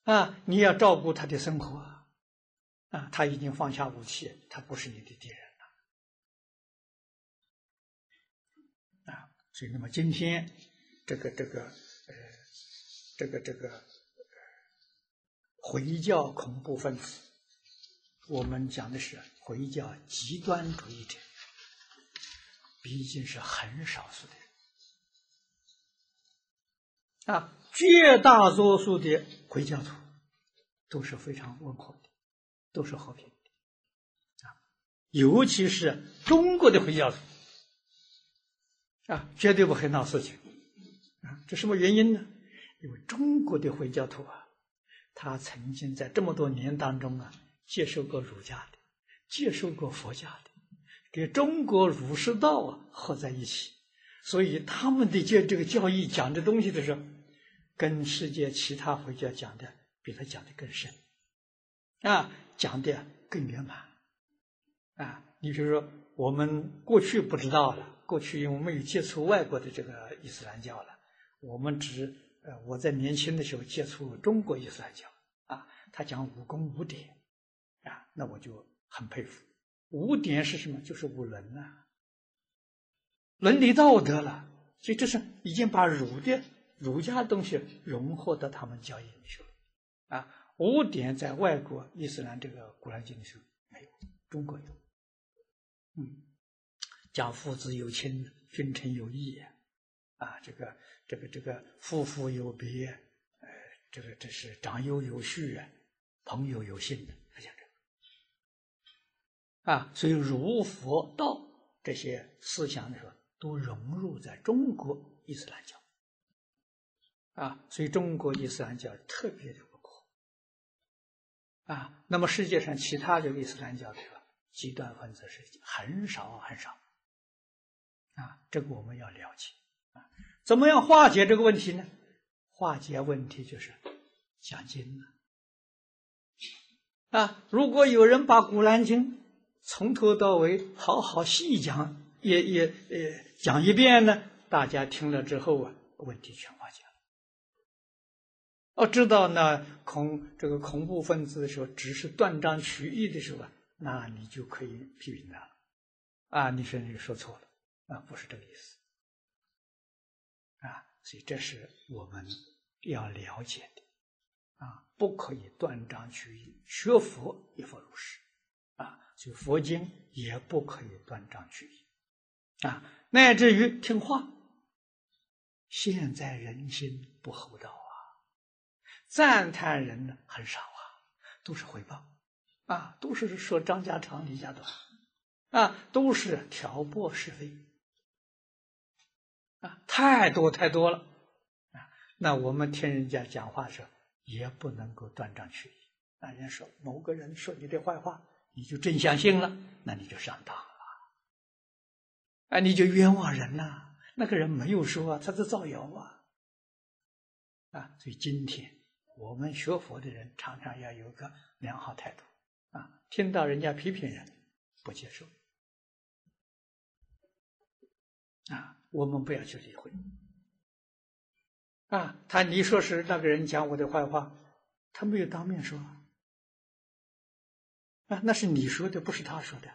A: 啊，你要照顾他的生活，啊，他已经放下武器，他不是你的敌人了，啊，所以那么今天这个这个呃，这个这个回教恐怖分子，我们讲的是。回教极端主义者毕竟是很少数的啊，绝大多数的回教徒都是非常温和的，都是和平的啊，尤其是中国的回教徒啊，绝对不会闹事情啊。这什么原因呢？因为中国的回教徒啊，他曾经在这么多年当中啊，接受过儒家的。接受过佛家的，跟中国儒释道啊合在一起，所以他们的这这个教义讲的东西的时候，跟世界其他佛教讲的比他讲的更深，啊，讲的更圆满，啊，你比如说我们过去不知道了，过去因为没有接触外国的这个伊斯兰教了，我们只呃我在年轻的时候接触中国伊斯兰教，啊，他讲五功五典，啊，那我就。很佩服，五典是什么？就是五伦啊，伦理道德了。所以这是已经把儒的儒家东西融合到他们教义里去了啊。五典在外国伊斯兰这个古兰经里头没有，中国有。嗯，讲父子有亲，君臣有义啊，这个这个这个夫妇有别，呃，这个这是长幼有序啊，朋友有信的。他讲这啊，所以儒、佛、道这些思想的时候，都融入在中国伊斯兰教。啊，所以中国伊斯兰教特别的不可。啊，那么世界上其他的伊斯兰教的极端分子是很少很少，啊，这个我们要了解啊，怎么样化解这个问题呢？化解问题就是讲经啊，啊，如果有人把《古兰经》从头到尾好好细讲，也也呃讲一遍呢，大家听了之后啊，问题全化解了。哦，知道呢，恐这个恐怖分子的时候，只是断章取义的时候，那你就可以批评他了。啊，你说你说错了，啊，不是这个意思。啊，所以这是我们要了解的，啊，不可以断章取义。学佛也佛如是，啊，所以佛经也不可以断章取义，啊，乃至于听话。现在人心不厚道。赞叹人呢很少啊，都是回报，啊，都是说张家长李家短，啊，都是挑拨是非，啊，太多太多了，啊，那我们听人家讲话时也不能够断章取义。那人家说某个人说你的坏话，你就真相信了，那你就上当了，啊，你就冤枉人了。那个人没有说，他在造谣啊，啊，所以今天。我们学佛的人常常要有个良好态度，啊，听到人家批评人，不接受，啊，我们不要去理会，啊，他你说是那个人讲我的坏话，他没有当面说，啊，那是你说的，不是他说的，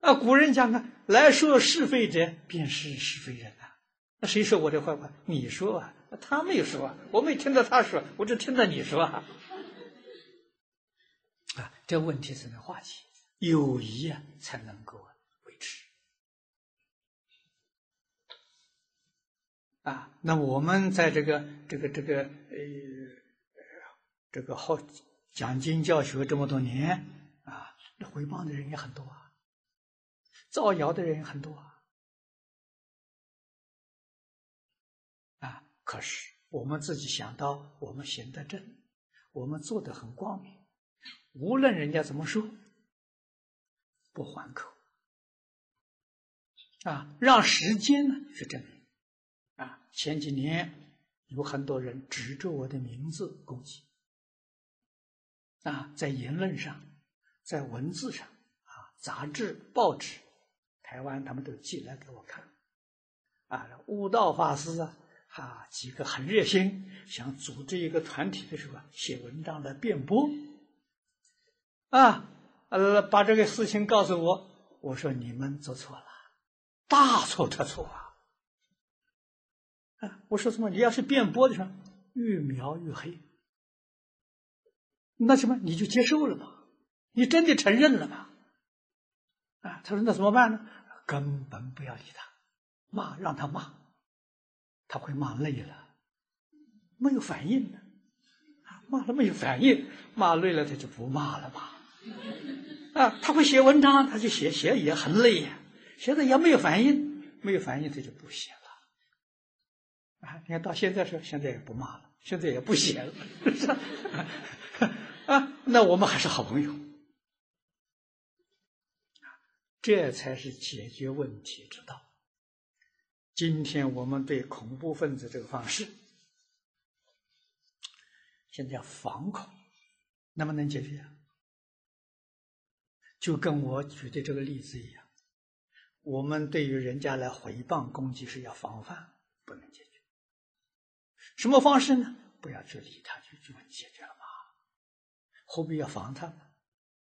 A: 啊，古人讲啊，来说是非者，便是是非人啊，那谁说我的坏话？你说啊。他没有说，我没听到他说，我只听到你说。啊，这问题才能化解，友谊啊才能够维持。啊，那我们在这个这个这个呃这个好讲经教学这么多年啊，那回报的人也很多啊，造谣的人也很多啊。可是我们自己想到，我们行得正，我们做的很光明，无论人家怎么说，不还口啊，让时间呢去证明啊。前几年有很多人指着我的名字攻击啊，在言论上，在文字上啊，杂志、报纸，台湾他们都寄来给我看啊，悟道法师啊。啊，几个很热心，想组织一个团体的时候，写文章来辩驳，啊，呃，把这个事情告诉我，我说你们做错了，大错特错啊！啊，我说什么？你要是辩驳的时候，越描越黑，那什么你就接受了嘛？你真的承认了嘛？啊，他说那怎么办呢？根本不要理他，骂让他骂。他会骂累了，没有反应呢，骂了没有反应，骂累了他就不骂了嘛。啊，他会写文章，他就写写也很累呀，写的也没有反应，没有反应他就不写了。啊，你看到现在说现在也不骂了，现在也不写了，啊，那我们还是好朋友，这才是解决问题之道。今天我们对恐怖分子这个方式，现在要防恐，能不能解决？就跟我举的这个例子一样，我们对于人家来诽谤攻击是要防范，不能解决。什么方式呢？不要去理他，就就解决了嘛。何必要防他呢？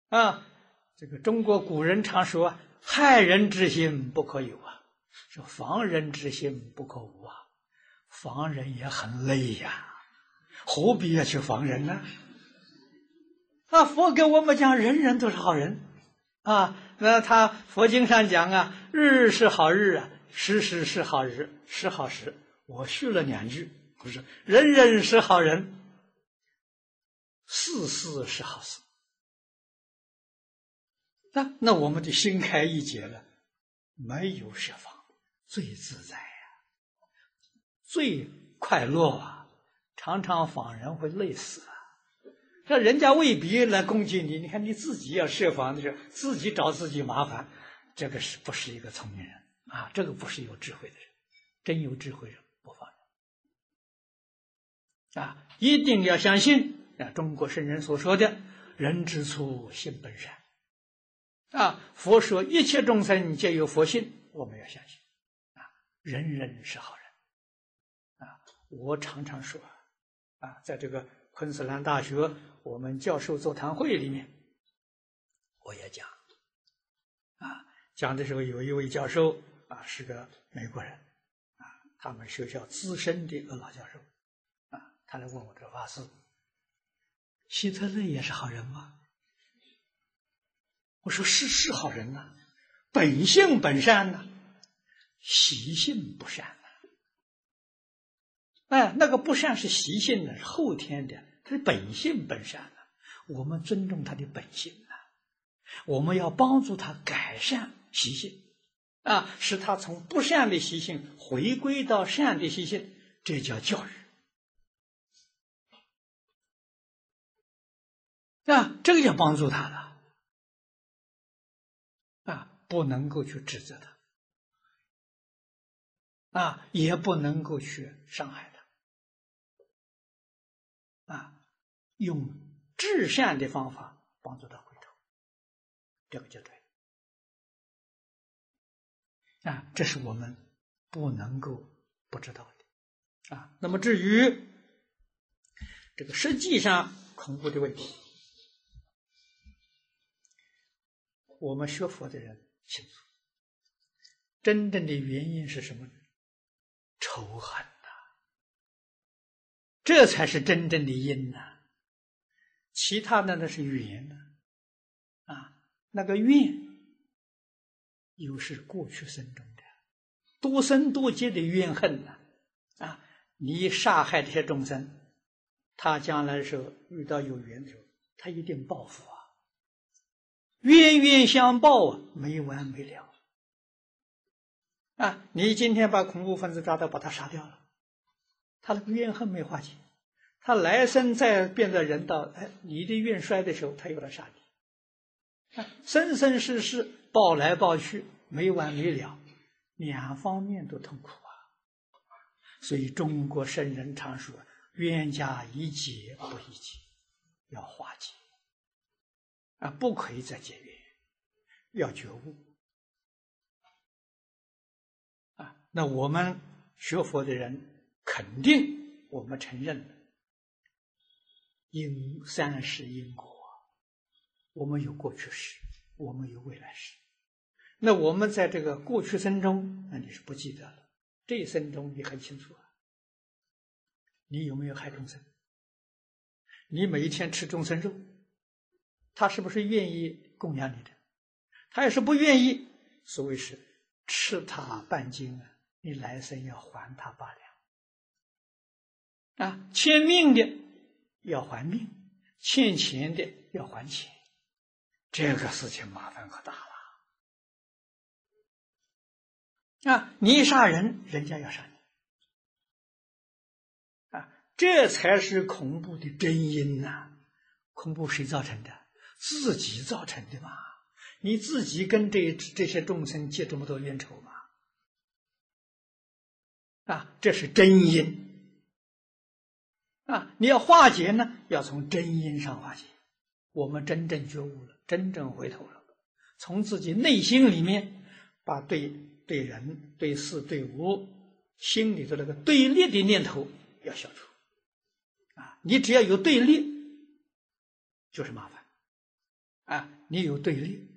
A: 啊，这个中国古人常说：“害人之心不可有啊。”说防人之心不可无啊，防人也很累呀，何必要去防人呢？啊，佛给我们讲，人人都是好人啊。那他佛经上讲啊，日日是好日啊，时时是好日，是好时。我续了两句，不是人人是好人，事事是好事。那那我们就心开意解了，没有设防。最自在呀，最快乐啊！常常访人会累死啊这人家未必来攻击你，你看你自己要设防的时候，自己找自己麻烦，这个是不是一个聪明人啊？这个不是有智慧的人，真有智慧人不放人啊！一定要相信啊，中国圣人所说的“人之初，性本善”，啊，佛说一切众生皆有佛性，我们要相信，人人是好人啊！我常常说啊，在这个昆士兰大学。我们教授座谈会里面，我也讲，啊，讲的时候有一位教授啊是个美国人，啊，他们学校资深的一个老教授，啊，他来问我这个法师，希特勒也是好人吗？我说是是好人呐，本性本善呐，习性不善。呐，哎，那个不善是习性的，是后天的。他的本性本善呢，我们尊重他的本性呢，我们要帮助他改善习性，啊，使他从不善的习性回归到善的习性，这叫教育，啊，这个叫帮助他的，啊，不能够去指责他，啊，也不能够去伤害他，啊。用至善的方法帮助他回头，这个就对啊，这是我们不能够不知道的啊。那么至于这个实际上恐怖的问题，我们学佛的人清楚，真正的原因是什么？仇恨呐，这才是真正的因呐。其他的那是缘呢，啊，那个怨，又是过去生中的多生多劫的怨恨呐，啊，你杀害这些众生，他将来的时候遇到有缘的时候，他一定报复啊，冤冤相报啊，没完没了，啊，你今天把恐怖分子抓到，把他杀掉了，他那个怨恨没化解。他来生再变得人道，哎，你的运衰的时候，他又来杀你，生生世世报来报去，没完没了，两方面都痛苦啊。所以中国圣人常说：“冤家宜解不宜结，要化解啊，不可以再结怨，要觉悟那我们学佛的人肯定，我们承认。因三世因果，我们有过去时，我们有未来时。那我们在这个过去生中，那你是不记得了。这一生中你很清楚啊，你有没有害众生？你每一天吃众生肉，他是不是愿意供养你的？他要是不愿意，所谓是吃他半斤啊，你来生要还他八两啊，欠命的。要还命，欠钱的要还钱，这个事情麻烦可大了。啊，你杀人，人家要杀你，啊，这才是恐怖的真因呐！恐怖谁造成的？自己造成的嘛！你自己跟这这些众生结这么多冤仇嘛？啊，这是真因。啊，你要化解呢，要从真因上化解。我们真正觉悟了，真正回头了，从自己内心里面把对对人、对事、对物心里的那个对立的念头要消除。啊，你只要有对立，就是麻烦。啊，你有对立，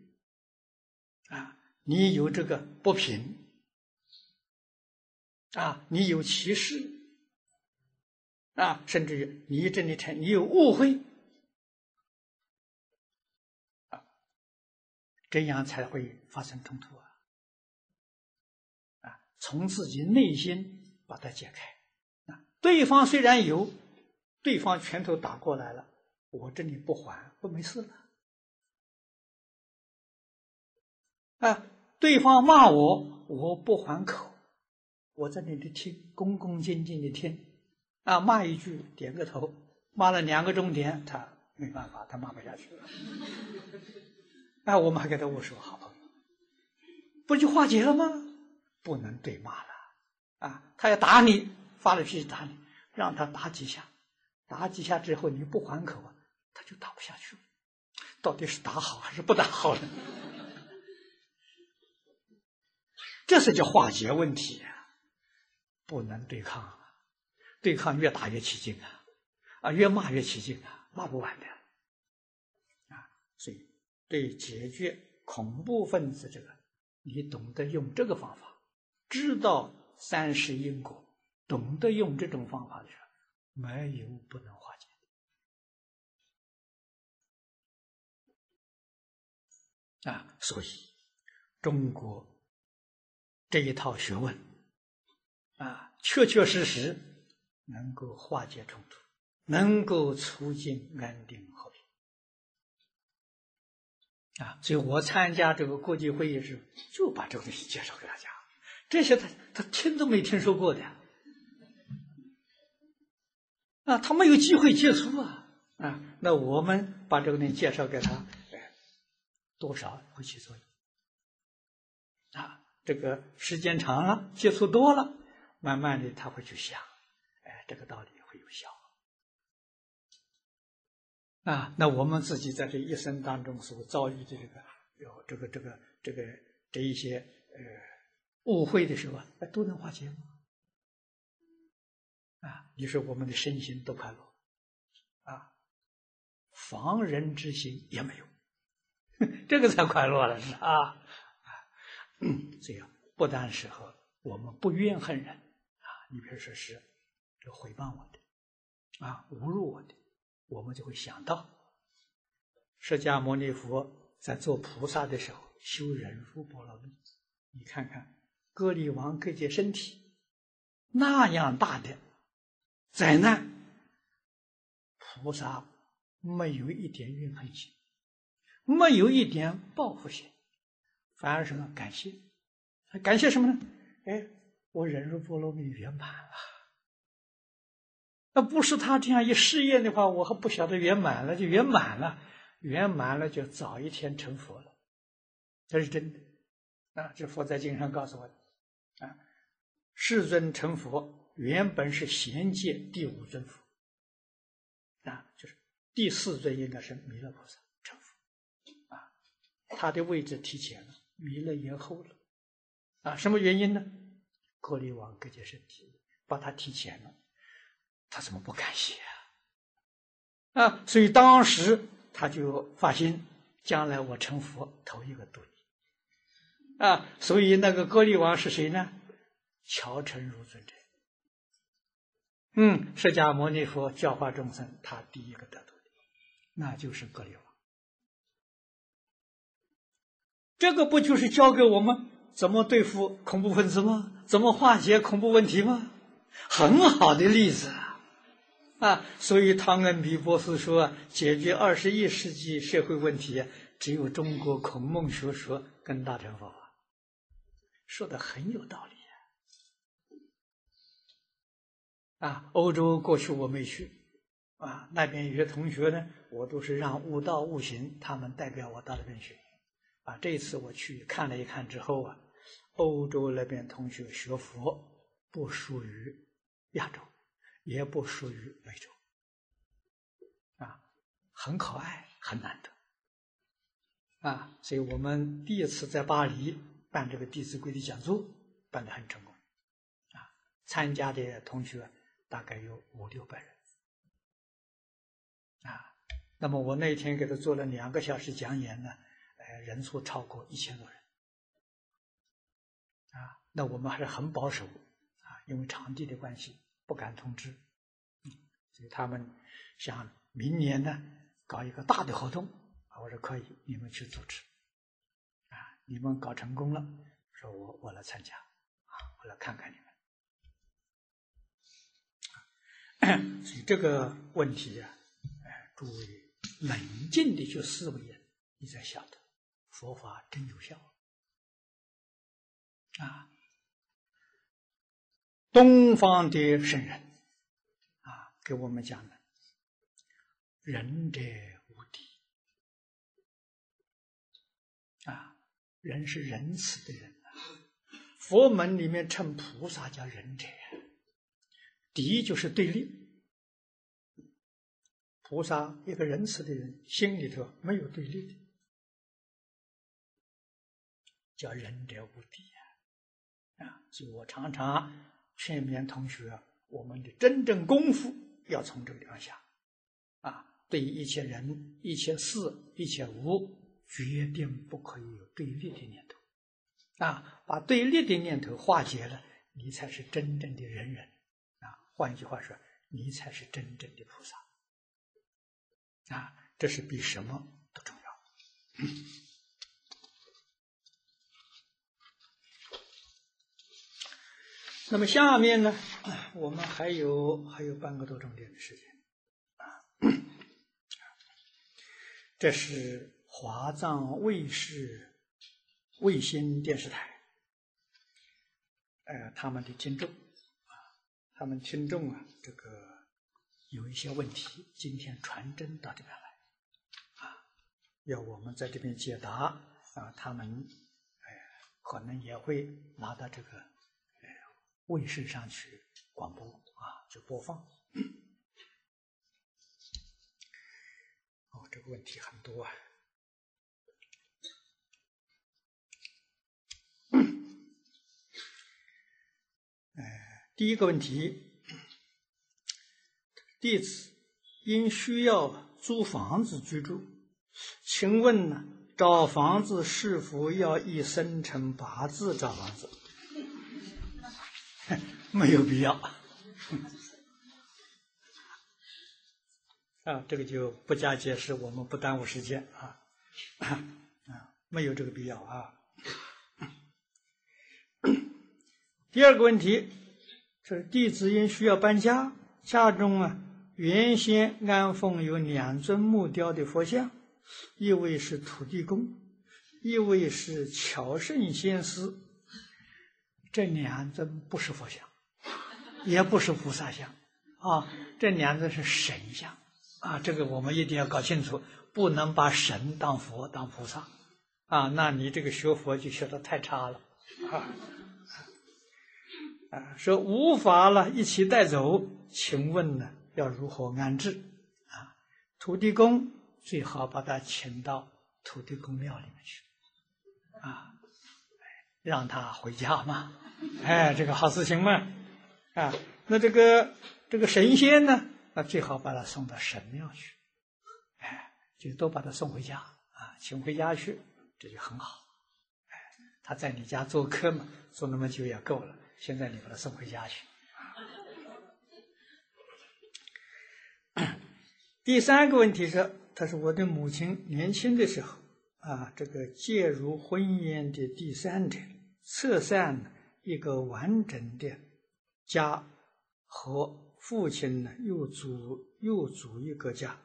A: 啊，你有这个不平，啊，你有歧视。啊，甚至于你这里成，你有误会，啊，这样才会发生冲突啊！啊，从自己内心把它解开。啊，对方虽然有，对方拳头打过来了，我这里不还，不没事了。啊，对方骂我，我不还口，我在那里听，恭恭敬敬的听。啊，骂一句点个头，骂了两个钟点，他没办法，他骂不下去了。哎，我们还给他握手，好朋友，不就化解了吗？不能对骂了啊！他要打你，发了脾气打你，让他打几下，打几下之后你不还口啊，他就打不下去了。到底是打好还是不打好呢？这是叫化解问题呀，不能对抗，对抗越打越起劲啊，啊，越骂越起劲啊，骂不完的啊。所以，对解决恐怖分子这个，你懂得用这个方法，知道三世因果，懂得用这种方法的时候，没有不能化解。啊，所以中国这一套学问啊，确确实实能够化解冲突，能够促进安定和平啊。所以我参加这个国际会议时，就把这个东西介绍给大家。这些他他听都没听说过的啊，他没有机会接触啊啊。那我们把这个东西介绍给他。多少会起作用啊？这个时间长了，接触多了，慢慢的他会去想，哎，这个道理会有效啊。那我们自己在这一生当中所遭遇的这个有这个这个这个这一些呃误会的时候啊，都能化解吗？啊，你说我们的身心都快乐啊，防人之心也没有。这个才快乐了，是啊，这样不单是和我们不怨恨人，你比如说是这诽谤我的啊，侮辱我的，我们就会想到释迦牟尼佛在做菩萨的时候修忍辱波罗蜜，你看看割离王割截身体那样大的灾难，菩萨没有一点怨恨心。没有一点报复心，反而什么感谢？感谢什么呢？哎，我忍辱波罗蜜圆满了。那不是他这样一试验的话，我还不晓得圆满了就圆满了，圆满了就早一天成佛了。这是真的啊！这佛在经上告诉我的啊，世尊成佛原本是贤界第五尊佛啊，就是第四尊应该是弥勒菩萨成佛，啊。他的位置提前了，弥勒延后了，啊，什么原因呢？割离王割截身体，把他提前了，他怎么不感谢啊？啊，所以当时他就发心，将来我成佛，头一个度你，啊，所以那个割离王是谁呢？乔成如尊者，嗯，释迦牟尼佛教化众生，他第一个得度的，那就是割离王。这个不就是教给我们怎么对付恐怖分子吗？怎么化解恐怖问题吗？很好的例子啊！啊，所以汤恩比博士说，解决二十一世纪社会问题，只有中国孔孟学说跟大乘佛法，说的很有道理啊！欧洲过去我没去，啊，那边有些同学呢，我都是让悟道悟行，他们代表我到那边去。啊，这次我去看了一看之后啊，欧洲那边同学学佛不属于亚洲，也不属于美洲，啊，很可爱，很难得，啊，所以我们第一次在巴黎办这个《弟子规》的讲座，办得很成功，啊，参加的同学大概有五六百人，啊，那么我那天给他做了两个小时讲演呢。呃人数超过一千多人，啊，那我们还是很保守，啊，因为场地的关系不敢通知，所以他们想明年呢搞一个大的活动，啊，我说可以，你们去组织，啊，你们搞成功了，说我我来参加，啊，我来看看你们，所以这个问题呀，哎，诸位冷静的去思维，你才晓得。佛法真有效。啊！东方的圣人啊，给我们讲的仁者无敌啊！人是仁慈的人啊。佛门里面称菩萨叫仁者，敌就是对立。菩萨一个仁慈的人，心里头没有对立的，叫仁者无敌啊！所以我常常劝勉同学，我们的真正功夫要从这个地方下啊。对于一切人、一切事、一切物，决定不可以有对立的念头啊！把对立的念头化解了，你才是真正的仁人啊！换句话说，你才是真正的菩萨。啊，这是比什么都重要。那么下面呢，我们还有还有半个多钟点的时间啊。这是华藏卫视卫星电视台，呃，他们的听众啊，他们听众啊，这个。有一些问题，今天传真到这边来，啊，要我们在这边解答啊，他们哎，可能也会拿到这个卫视上去广播啊，就播放。哦，这个问题很多啊。哎，第一个问题。弟子因需要租房子居住，请问呢？找房子是否要以生辰八字找房子？没有必要。啊，这个就不加解释，我们不耽误时间啊。啊，没有这个必要啊。第二个问题是弟子因需要搬家，家中啊。原先安奉有两尊木雕的佛像，一位是土地公，一位是乔圣先师。这两尊不是佛像，也不是菩萨像，啊，这两个是神像，啊，这个我们一定要搞清楚，不能把神当佛当菩萨，啊，那你这个学佛就学的太差了，啊，啊，说无法了，一起带走，请问呢？要如何安置啊？土地公最好把他请到土地公庙里面去啊，让他回家嘛。哎，这个好事情嘛啊。那这个这个神仙呢，那最好把他送到神庙去，哎，就都把他送回家啊，请回家去，这就很好。哎，他在你家做客嘛，做那么久也够了。现在你把他送回家去。第三个问题是，他说我的母亲年轻的时候啊，这个介入婚姻的第三者，测散一个完整的家，和父亲呢又组又组一个家。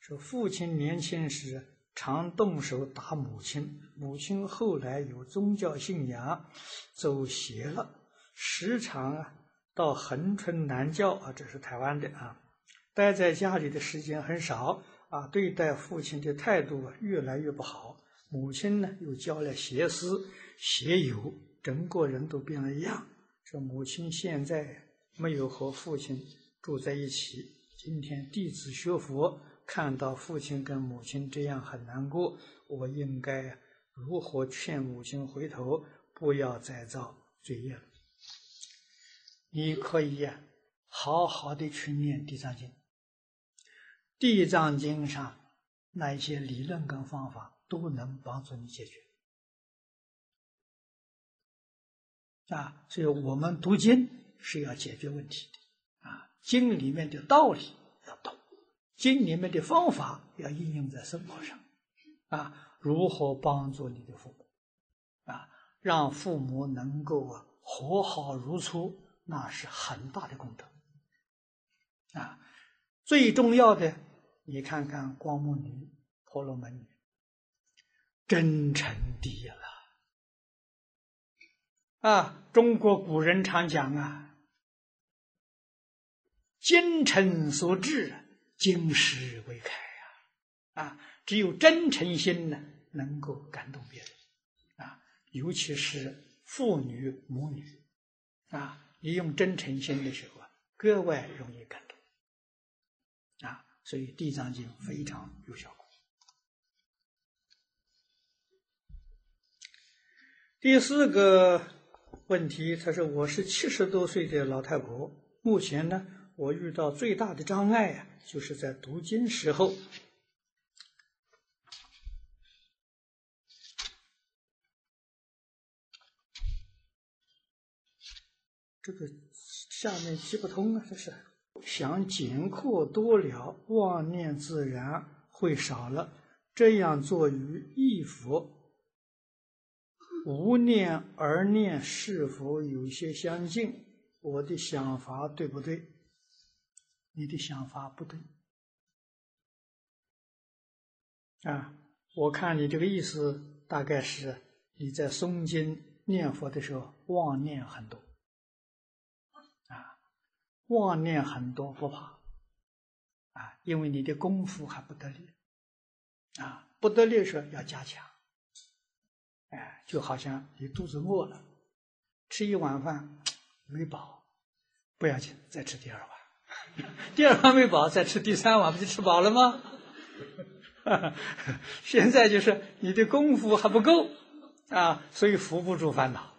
A: 说父亲年轻时常动手打母亲，母亲后来有宗教信仰，走邪了，时常啊到恒春南教啊，这是台湾的啊。待在家里的时间很少啊，对待父亲的态度啊越来越不好。母亲呢又交了邪师邪友，整个人都变了一样。说母亲现在没有和父亲住在一起。今天弟子学佛，看到父亲跟母亲这样很难过，我应该如何劝母亲回头，不要再造罪业了？你可以呀，好好的去念地藏经。地藏经上那一些理论跟方法都能帮助你解决啊，所以我们读经是要解决问题的啊，经里面的道理要懂，经里面的方法要应用在生活上啊，如何帮助你的父母啊，让父母能够啊和好如初，那是很大的功德啊，最重要的。你看看光目女、婆罗门女，真诚第一了啊！中国古人常讲啊，“精诚所至，金石为开呀！啊，只有真诚心呢，能够感动别人啊，尤其是父女母女啊，你用真诚心的时候啊，格外容易感动啊。所以《地藏经》非常有效果。第四个问题，他说：“我是七十多岁的老太婆，目前呢，我遇到最大的障碍呀，就是在读经时候，这个下面记不通啊，这是想简括多了，妄念自然会少了，这样做与义佛。”无念而念是否有些相近？我的想法对不对？你的想法不对。啊，我看你这个意思大概是你在诵经念佛的时候妄念很多。啊，妄念很多不怕。啊，因为你的功夫还不得力。啊，不得力时候要加强。哎，就好像你肚子饿了，吃一碗饭没饱，不要紧，再吃第二碗。第二碗没饱，再吃第三碗，不就吃饱了吗？现在就是你的功夫还不够啊，所以扶不住烦恼。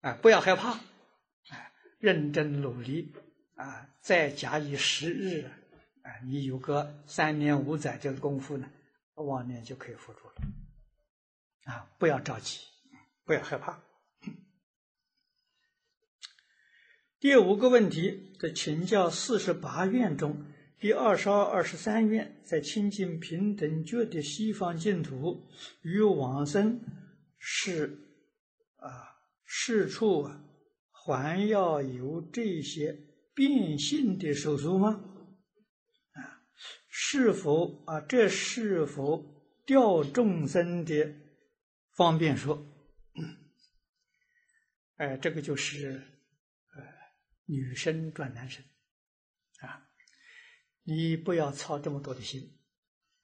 A: 啊，不要害怕，哎，认真努力啊，再假以时日，啊，你有个三年五载这个功夫呢，往年就可以扶住了。啊，不要着急，不要害怕。第五个问题在请教：四十八愿中，第二十二、二十三愿，在清净平等觉的西方净土与往生是啊，是处还要有这些变性的手术吗？啊，是否啊？这是否调众生的？方便说，哎，这个就是呃，女生转男生啊，你不要操这么多的心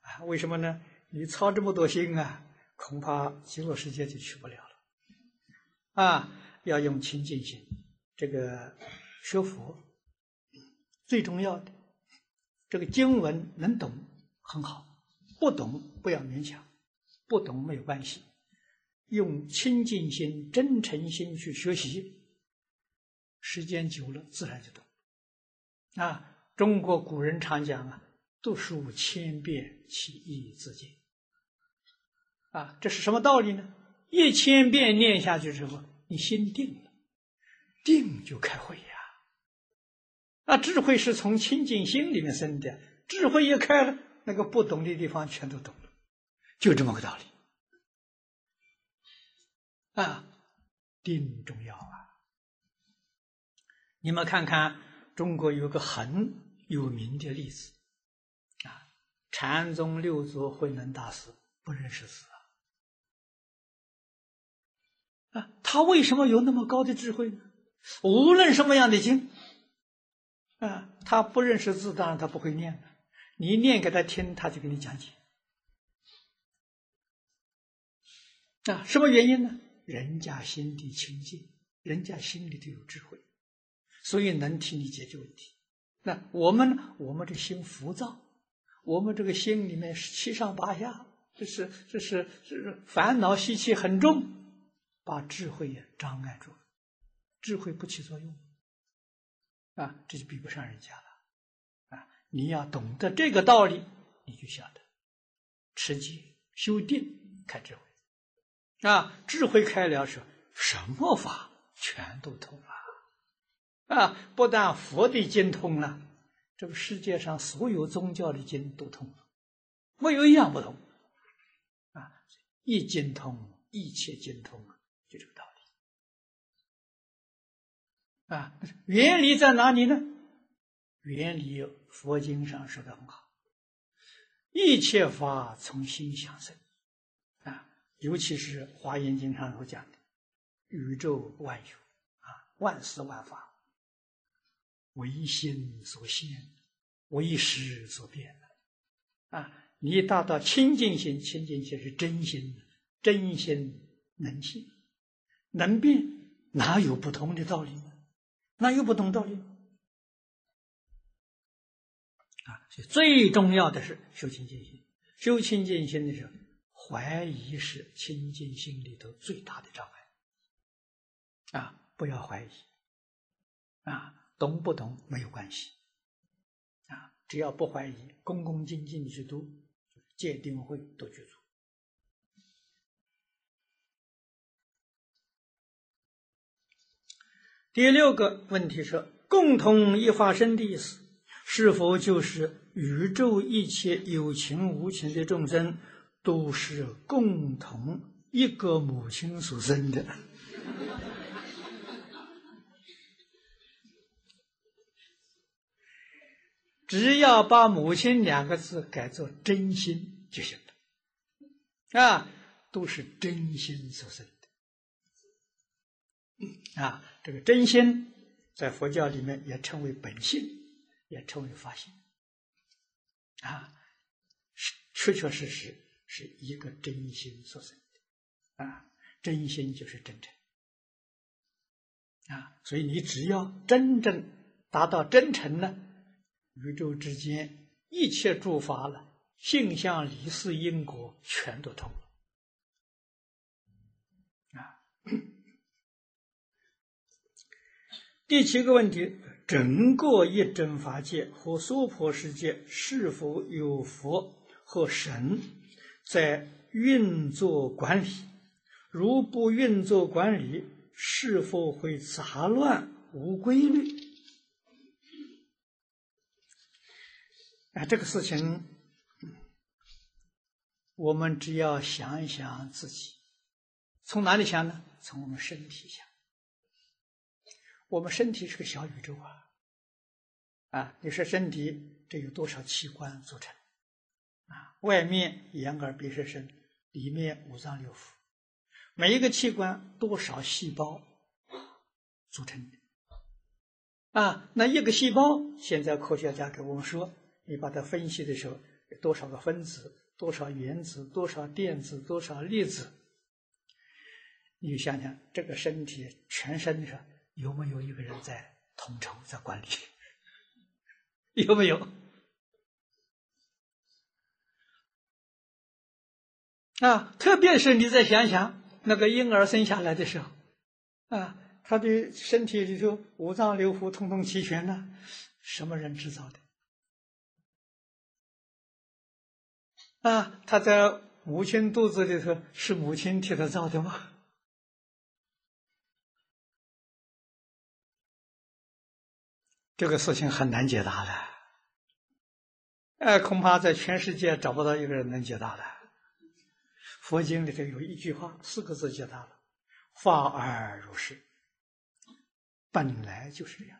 A: 啊？为什么呢？你操这么多心啊，恐怕极乐世界就去不了了啊！要用清净心，这个学佛最重要的，这个经文能懂很好，不懂不要勉强，不懂没有关系。用清净心、真诚心去学习，时间久了，自然就懂。啊，中国古人常讲啊，“读书千遍，其义自见。”啊，这是什么道理呢？一千遍念下去之后，你心定了，定就开慧呀。啊，智慧是从清净心里面生的，智慧一开了，那个不懂的地方全都懂了，就这么个道理。啊，定重要啊！你们看看，中国有个很有名的例子啊，禅宗六祖慧能大师不认识字啊，啊，他为什么有那么高的智慧呢？无论什么样的经啊，他不认识字，当然他不会念了。你念给他听，他就给你讲解啊，什么原因呢？人家心地清净，人家心里头有智慧，所以能替你解决问题。那我们呢？我们这心浮躁，我们这个心里面七上八下，这是这是这是烦恼习气很重，把智慧也障碍住了，智慧不起作用，啊，这就比不上人家了。啊，你要懂得这个道理，你就晓得持戒、修定、开智慧。啊，智慧开了，是什么法全都通了。啊，不但佛的经通了，这个世界上所有宗教的经都通了，没有一样不通。啊，一经通，一切经通，就这个道理。啊，原理在哪里呢？原理佛经上说的很好，一切法从心想生。尤其是《华严经》上所讲的“宇宙万有啊，万事万法，唯心所现，为识所变啊！你达到清净心，清净心是真心，真心能信，能变，哪有不同的道理呢？哪有不同道理？啊，所以最重要的是修清净心。修清净心的时候，怀疑是清净心里头最大的障碍。啊，不要怀疑。啊，懂不懂没有关系。啊，只要不怀疑，恭恭敬敬去读，戒定慧都去做。第六个问题是：共同一发生的意思，是否就是宇宙一切有情无情的众生，都是共同一个母亲所生的？只要把“母亲”两个字改作“真心”就行了，啊，都是真心所生的，啊，这个真心在佛教里面也称为本性，也称为法性，啊，确确实实是一个真心所生的，啊，真心就是真诚，啊，所以你只要真正达到真诚呢。宇宙之间一切诸法了，性相、理事、因果，全都通了啊！第七个问题：整个一真法界和娑婆世界是否有佛和神在运作管理？如不运作管理，是否会杂乱无规律？啊，这个事情，我们只要想一想自己，从哪里想呢？从我们身体想。我们身体是个小宇宙啊！啊，你说身体这有多少器官组成？啊，外面眼耳鼻舌身，里面五脏六腑，每一个器官多少细胞组成？啊，那一个细胞，现在科学家给我们说。你把它分析的时候，多少个分子，多少原子，多少电子，多少粒子？你想想，这个身体全身上有没有一个人在统筹、在管理？有没有？啊，特别是你再想想，那个婴儿生下来的时候，啊，他的身体里头五脏六腑通通齐全了，什么人制造的？啊，他在母亲肚子里头，是母亲替他造的吗？这个事情很难解答的，哎，恐怕在全世界找不到一个人能解答的。佛经里头有一句话，四个字解答了：“法而如是。”本来就是这样，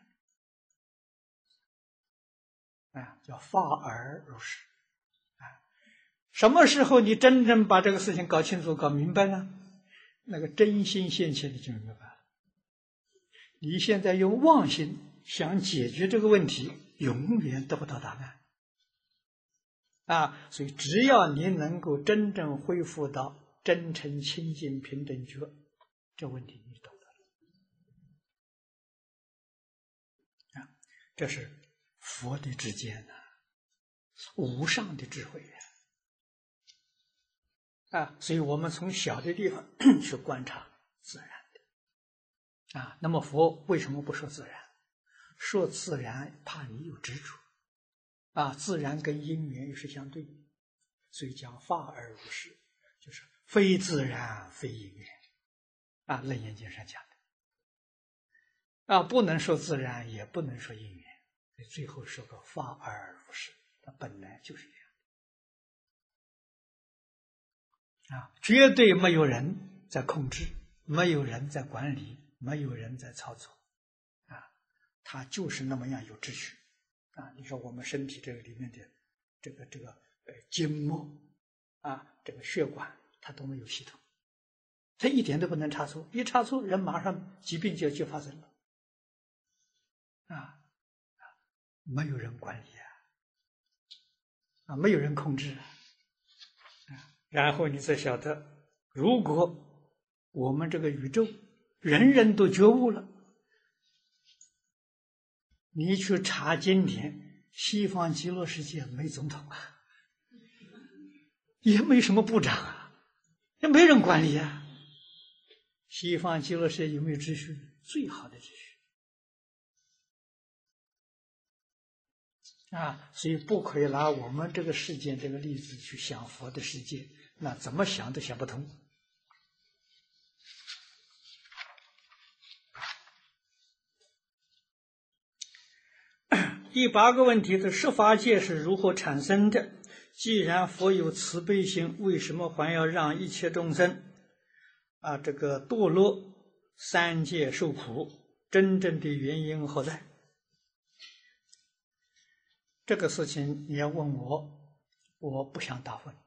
A: 啊，叫法而如是。什么时候你真正把这个事情搞清楚、搞明白呢，那个真心现前，你就明白了。你现在用妄心想解决这个问题，永远得不到答案。啊，所以只要你能够真正恢复到真诚、清净、平等觉，这问题你懂得了。啊，这是佛的之间呐，无上的智慧。啊，所以我们从小的地方 去观察自然的，啊，那么佛为什么不说自然？说自然怕你有执着，啊，自然跟因缘又是相对，所以讲法而如是，就是非自然非因缘，啊，楞严经上讲的，啊，不能说自然，也不能说因缘，最后说个法而如是，它本来就是这样。啊，绝对没有人在控制，没有人在管理，没有人在操作，啊，它就是那么样有秩序，啊，你说我们身体这个里面的这个这个呃经脉，啊，这个血管，它都没有系统，它一点都不能差错，一差错人马上疾病就就发生了，啊，没有人管理啊，啊，没有人控制。然后你才晓得，如果我们这个宇宙人人都觉悟了，你去查经典，西方极乐世界没总统啊，也没什么部长啊，也没人管理啊。西方极乐世界有没有秩序？最好的秩序。啊，所以不可以拿我们这个世界这个例子去想佛的世界，那怎么想都想不通。第八个问题是：十法界是如何产生的？既然佛有慈悲心，为什么还要让一切众生啊这个堕落三界受苦？真正的原因何在？这个事情你要问我，我不想答复你。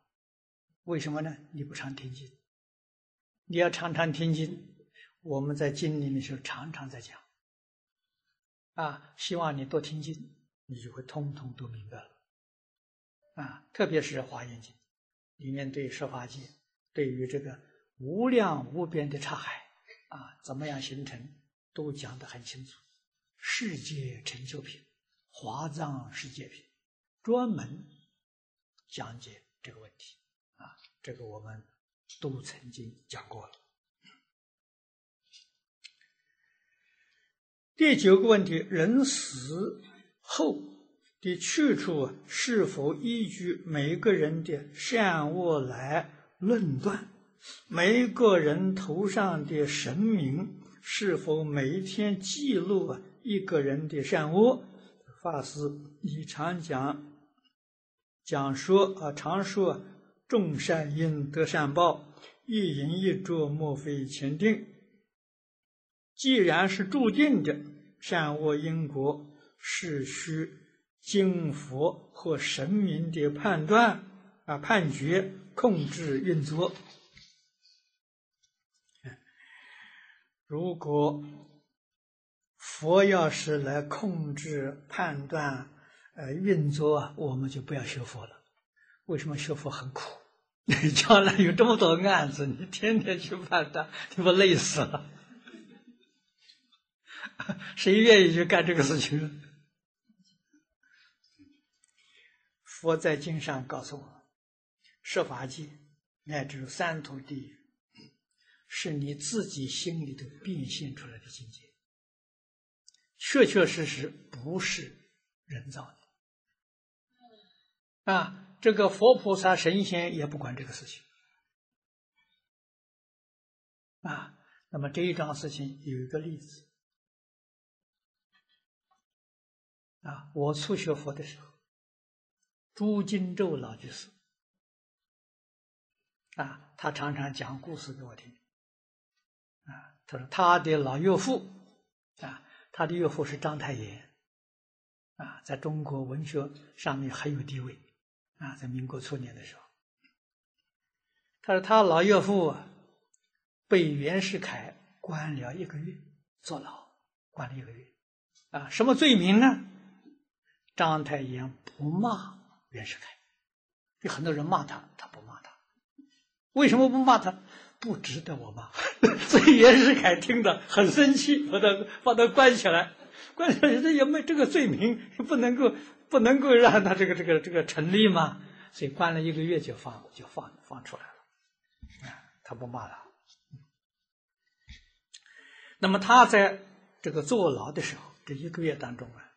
A: 为什么呢？你不常听经，你要常常听经。我们在经里面时候常常在讲，啊，希望你多听经，你就会通通都明白了。啊，特别是《华严经》里面对十法界、对于这个无量无边的刹海啊，怎么样形成，都讲得很清楚。世界成就品。华藏世界品专门讲解这个问题啊，这个我们都曾经讲过了。第九个问题：人死后的去处是否依据每个人的善恶来论断？每个人头上的神明是否每一天记录啊一个人的善恶？法师以常讲讲说啊，常说种善因得善报，一因一啄莫非前定。既然是注定的善恶因果，是需经佛或神明的判断啊判决控制运作。如果。佛要是来控制、判断、呃运作，我们就不要学佛了。为什么学佛很苦？你 将来有这么多案子，你天天去判断，你不累死了？谁愿意去干这个事情？佛在经上告诉我，设法界乃至三途地，是你自己心里头变现出来的境界。确确实实不是人造的，啊，这个佛菩萨神仙也不管这个事情，啊，那么这一桩事情有一个例子，啊，我初学佛的时候，朱金洲老居士，啊，他常常讲故事给我听，啊，他说他的老岳父，啊。他的岳父是章太炎，啊，在中国文学上面很有地位，啊，在民国初年的时候，他说他老岳父被袁世凯关了一个月，坐牢，关了一个月，啊，什么罪名呢？章太炎不骂袁世凯，有很多人骂他，他不骂他，为什么不骂他？不值得我骂，所以袁世凯听得很生气，把他把他关起来，关起来这也没这个罪名，不能够不能够让他这个这个这个成立嘛，所以关了一个月就放就放放出来了，啊，他不骂他。那么他在这个坐牢的时候，这一个月当中啊，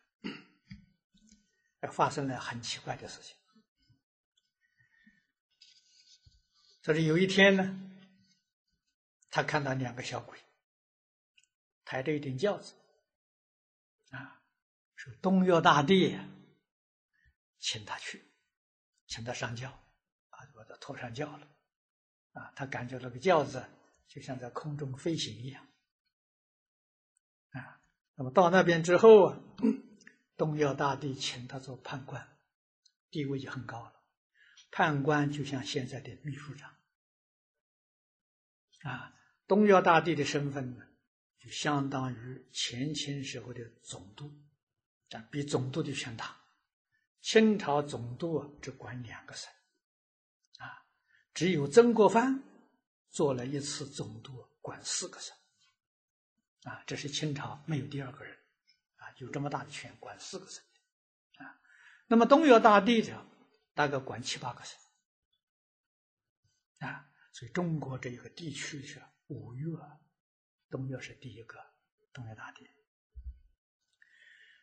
A: 发生了很奇怪的事情。这是有一天呢。他看到两个小鬼，抬着一顶轿子，啊，是东岳大帝请他去，请他上轿，啊，把他拖上轿了，啊，他感觉那个轿子就像在空中飞行一样，啊，那么到那边之后啊，东岳大帝请他做判官，地位就很高了，判官就像现在的秘书长，啊。东岳大帝的身份呢，就相当于前清时候的总督，啊，比总督的权大。清朝总督啊只管两个省，啊，只有曾国藩做了一次总督，管四个省，啊，这是清朝没有第二个人，有这么大的权管四个省，啊，那么东岳大帝的大概管七八个省，啊，所以中国这一个地区是五岳，东岳是第一个东岳大帝，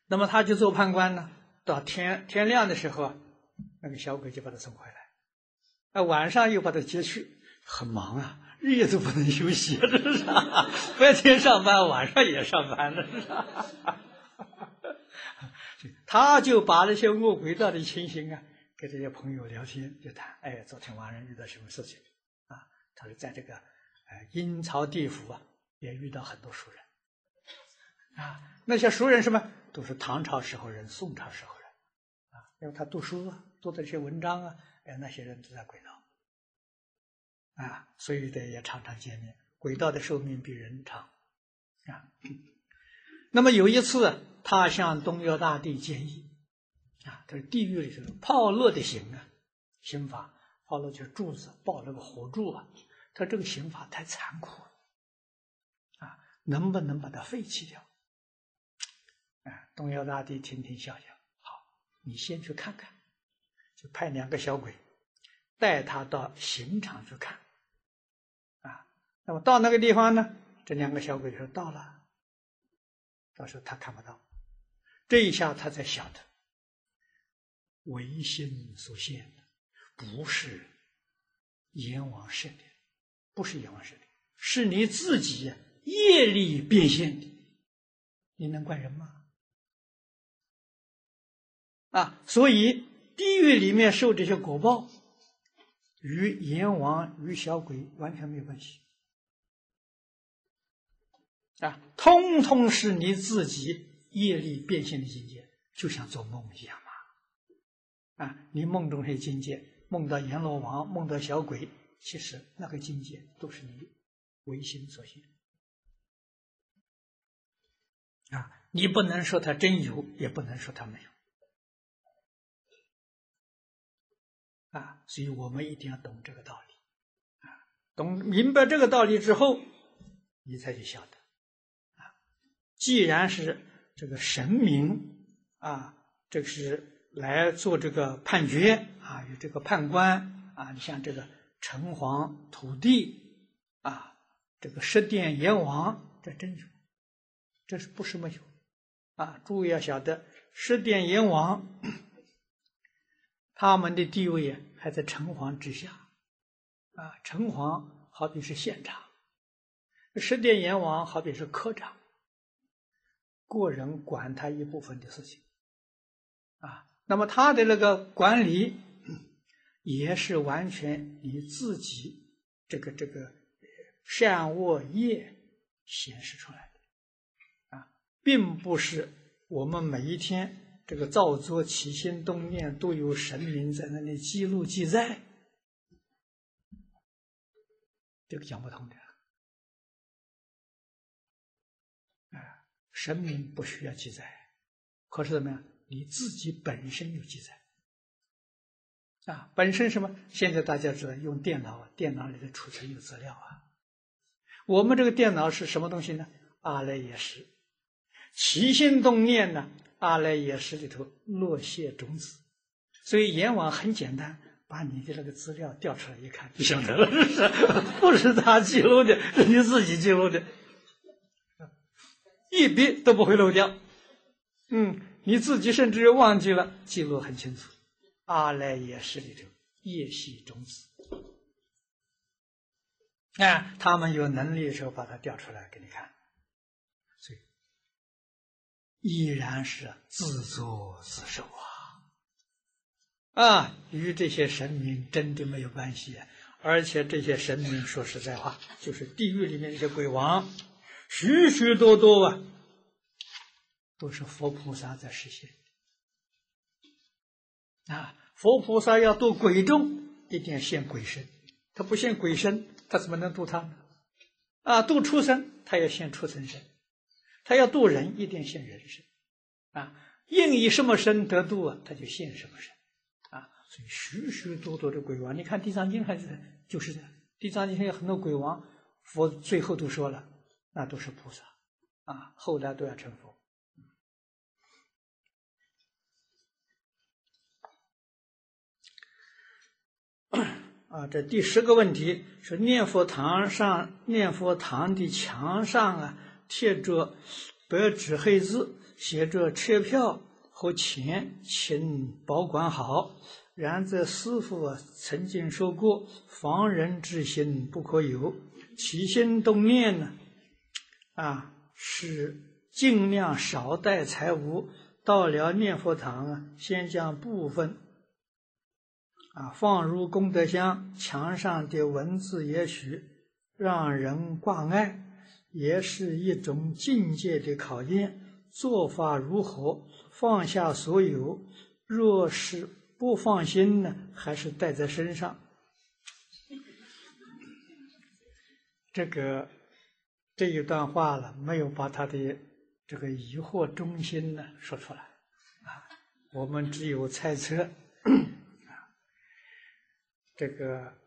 A: 那么他就做判官呢。到天天亮的时候，那个小鬼就把他送回来，那晚上又把他接去，很忙啊，日夜都不能休息，这 是白天上班，晚上也上班，这是。他就把那些恶鬼道的情形啊，跟这些朋友聊天，就谈，哎，昨天晚上遇到什么事情啊？他说，在这个呃阴曹地府啊，也遇到很多熟人啊，那些熟人什么，都是唐朝时候人，宋朝时候人，啊。因为他读书啊，读的这些文章啊，哎，那些人都在轨道，啊，所以得也常常见面。轨道的寿命比人长，啊。那么有一次，他向东岳大帝建议，啊，这是地狱里头炮烙的刑啊，刑法炮烙就是柱子，抱那个火柱啊，他这个刑法太残酷了，啊，能不能把它废弃掉？啊，东岳大帝听听笑笑。好你先去看看，就派两个小鬼带他到刑场去看，啊，那么到那个地方呢，这两个小鬼说到了，到时候他看不到，这一下他才晓得，唯心所现的不是阎王设的，不是阎王设的，是你自己业力变现的，你能怪人吗？啊，所以地狱里面受这些果报，与阎王与小鬼完全没有关系。啊，通通是你自己业力变现的境界，就像做梦一样嘛。啊，你梦中这些境界，梦到阎罗王，梦到小鬼，其实那个境界都是你唯心所现。啊，你不能说他真有，也不能说他没有。啊，所以我们一定要懂这个道理，啊，懂明白这个道理之后，你才去晓得，啊，既然是这个神明啊，这个是来做这个判决啊，有这个判官啊，你像这个城隍、土地啊，这个十殿阎王，这真有，这是不是没有？啊，诸位要晓得，十殿阎王。他们的地位还在城隍之下，啊，城隍好比是县长，十殿阎王好比是科长，个人管他一部分的事情，啊，那么他的那个管理也是完全以自己这个这个善恶业显示出来的，啊，并不是我们每一天。这个造作起心动念都有神明在那里记录记载，这个讲不通的。神明不需要记载，可是怎么样？你自己本身有记载。啊，本身什么？现在大家知道用电脑，电脑里的储存有资料啊。我们这个电脑是什么东西呢？阿赖耶识，起心动念呢？阿赖耶识里头落谢种子，所以阎王很简单，把你的那个资料调出来一看就晓得了，不是他记录的，是你自己记录的，一笔都不会漏掉。嗯，你自己甚至忘记了，记录很清楚。阿赖耶识里头夜系种子，啊，他们有能力的时候把它调出来给你看。所以依然是自作自受啊！啊，与这些神明真的没有关系。而且这些神明说实在话，就是地狱里面那些鬼王，许许多多啊，都是佛菩萨在实现。啊，佛菩萨要度鬼众，一定要现鬼身。他不现鬼身，他怎么能度他呢？啊，度畜生，他要现畜生身。他要渡人，一定现人身，啊，应以什么身得度啊，他就现什么身啊。所以许许多多的鬼王，你看《地藏经》还是就是，《地藏经》上有很多鬼王，佛最后都说了，那都是菩萨啊，后来都要成佛。啊，这第十个问题是念佛堂上念佛堂的墙上啊贴着白纸黑字，写着车票和钱，请保管好。然则师傅曾经说过，防人之心不可有，起心动念呢，啊是尽量少带财物。到了念佛堂啊，先将部分。啊，放入功德箱，墙上的文字也许让人挂碍，也是一种境界的考验。做法如何？放下所有，若是不放心呢？还是带在身上？这个这一段话了，没有把他的这个疑惑中心呢说出来啊，我们只有猜测。这个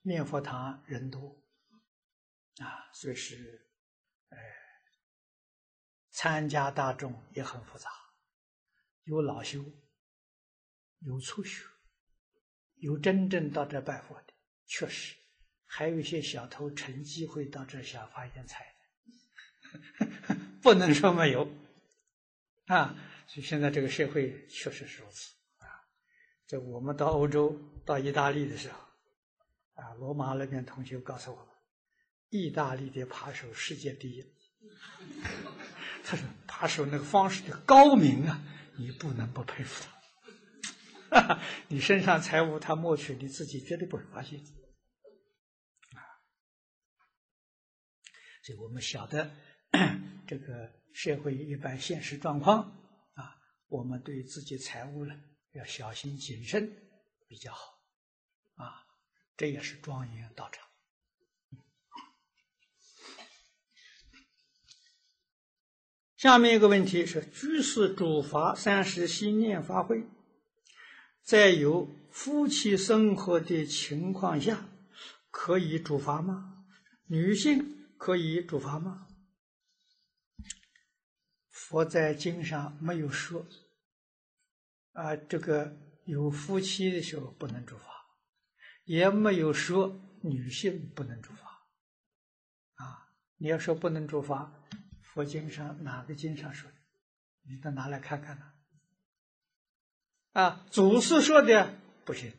A: 念佛堂人多啊，所以是，呃，参加大众也很复杂，有老修，有初学，有真正到这拜佛的，确实，还有一些小偷趁机会到这想发点财，不能说没有，啊，所以现在这个社会确实是如此。啊。在我们到欧洲、到意大利的时候，啊，罗马那边同学告诉我们，意大利的扒手世界第一。他说扒手那个方式的高明啊，你不能不佩服他。你身上财物他摸去，你自己绝对不会发现。啊，所以我们晓得这个社会一般现实状况啊，我们对自己财务呢。要小心谨慎比较好，啊，这也是庄严道场。下面一个问题是：居士主法三十心念发挥，在有夫妻生活的情况下，可以主法吗？女性可以主法吗？佛在经上没有说。啊，这个有夫妻的时候不能住法，也没有说女性不能住法。啊，你要说不能住法，佛经上哪个经上说的？你都拿来看看呢。啊，祖师说的不行，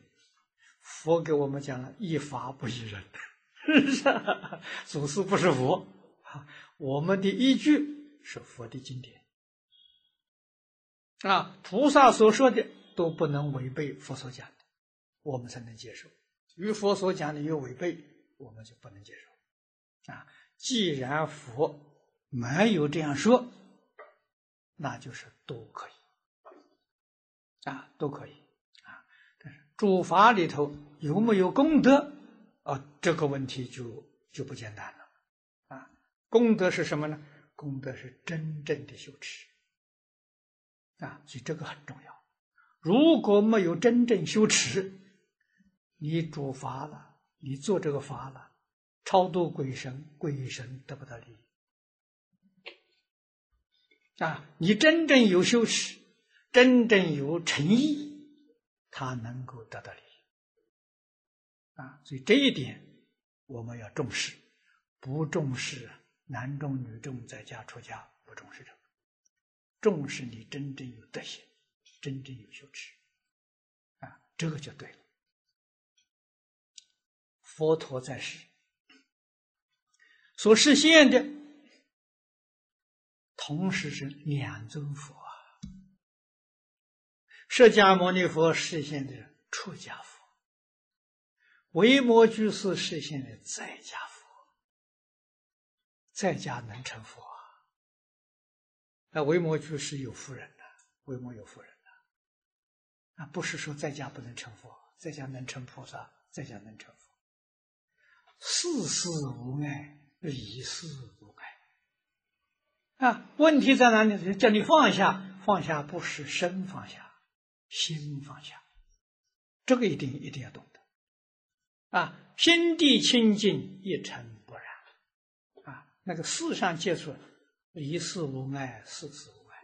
A: 佛给我们讲了一法不依人，祖师不是佛，啊，我们的依据是佛的经典。啊，菩萨所说的都不能违背佛所讲的，我们才能接受。与佛所讲的有违背，我们就不能接受。啊，既然佛没有这样说，那就是都可以，啊，都可以。啊，但是诸法里头有没有功德？啊，这个问题就就不简单了。啊，功德是什么呢？功德是真正的修持。啊，所以这个很重要。如果没有真正修持，你主法了，你做这个法了，超度鬼神，鬼神得不到利益。啊，你真正有修持，真正有诚意，他能够得到利益。啊，所以这一点我们要重视，不重视男众女众在家出家，不重视这个。重视你真正有德行，真正有修持，啊，这个就对了。佛陀在世所实现的，同时是两尊佛啊。释迦牟尼佛实现的出家佛，维摩居士实现的在家佛，在家能成佛。那维摩居士有夫人的，维摩有夫人的，啊，不是说在家不能成佛，在家能成菩萨，在家能成佛。事事无碍，理事无碍，啊，问题在哪里？叫你放下，放下不是身放下，心放下，这个一定一定要懂。啊，心地清净，一尘不染。啊，那个世上接触，离世无碍，世事无碍。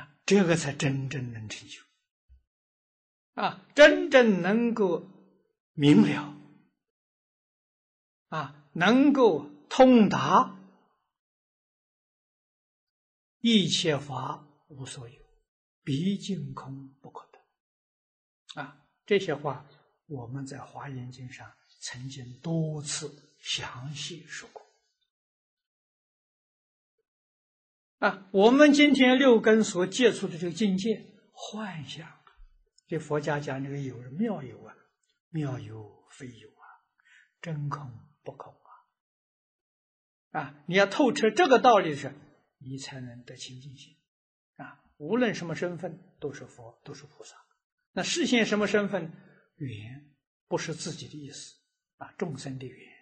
A: 啊，这个才真正能成就。啊，真正能够明了。啊，能够通达。一切法无所有，毕竟空不可得。啊，这些话我们在《华严经》上曾经多次详细说过。啊，我们今天六根所接触的这个境界，幻象，这佛家讲这个有妙有啊，妙有非有啊，真空不空啊。啊，你要透彻这个道理是。你才能得清净心，啊！无论什么身份，都是佛，都是菩萨。那实现什么身份？缘不是自己的意思，啊，众生的缘，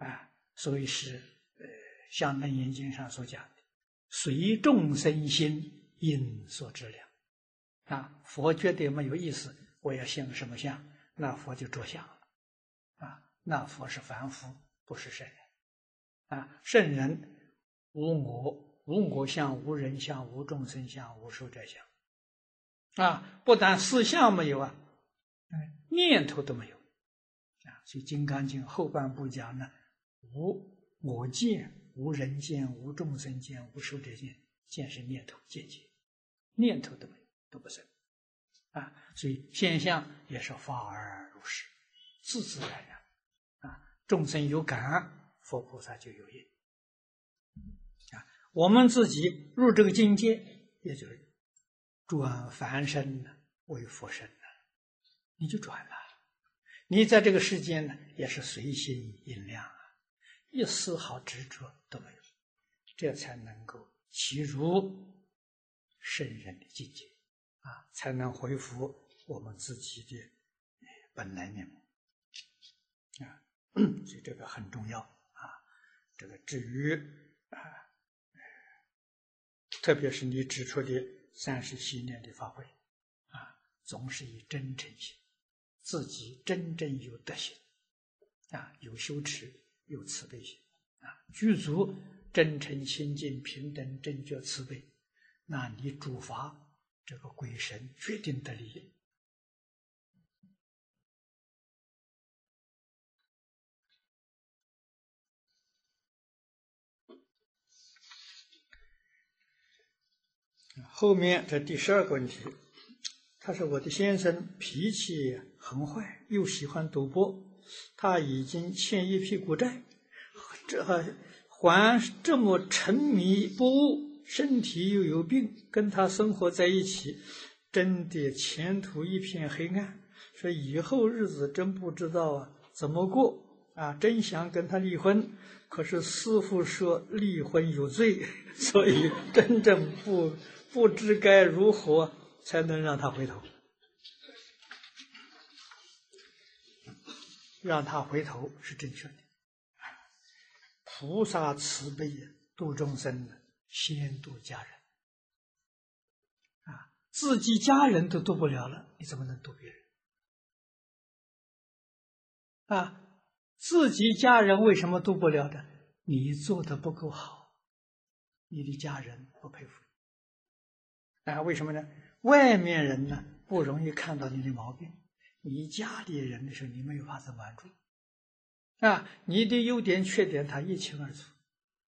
A: 啊，所以是呃，像《楞严经》上所讲的，随众生心因所知量，啊，佛觉得没有意思，我要现什么相，那佛就着相了，啊，那佛是凡夫，不是圣人，啊，圣人。无我，无我相，无人相，无众生相，无寿者相。啊，不但四相没有啊，念头都没有。啊，所以《金刚经》后半部讲呢，无我见，无人见，无众生见，无寿者见。见是念头见解，念头都没有，都不生。啊，所以现象也是法而如是，自自然然。啊，众生有感，佛菩萨就有因。我们自己入这个境界，也就是转凡身为佛身，你就转了。你在这个世间呢，也是随心应量啊，一丝毫执着都没有，这才能够起入圣人的境界啊，才能恢复我们自己的本来面目啊。所以这个很重要啊。这个至于啊。特别是你指出的三十七年的发挥，啊，总是以真诚心，自己真正有德行，啊，有羞耻，有慈悲心，啊，具足真诚、清净、平等、正觉、慈悲，那你主法这个鬼神决定得利。后面这第十二个问题，他说：“我的先生脾气很坏，又喜欢赌博，他已经欠一屁股债，这还这么沉迷不悟，身体又有病，跟他生活在一起，真的前途一片黑暗。说以后日子真不知道啊怎么过啊，真想跟他离婚，可是师傅说离婚有罪，所以真正不。”不知该如何才能让他回头，让他回头是正确的。菩萨慈悲度众生，先度家人。啊，自己家人都度不了了，你怎么能度别人？啊，自己家人为什么度不了的？你做的不够好，你的家人不佩服。啊，为什么呢？外面人呢不容易看到你的毛病，你家里人的时候，你没有法子瞒住。啊，你的优点缺点他一清二楚。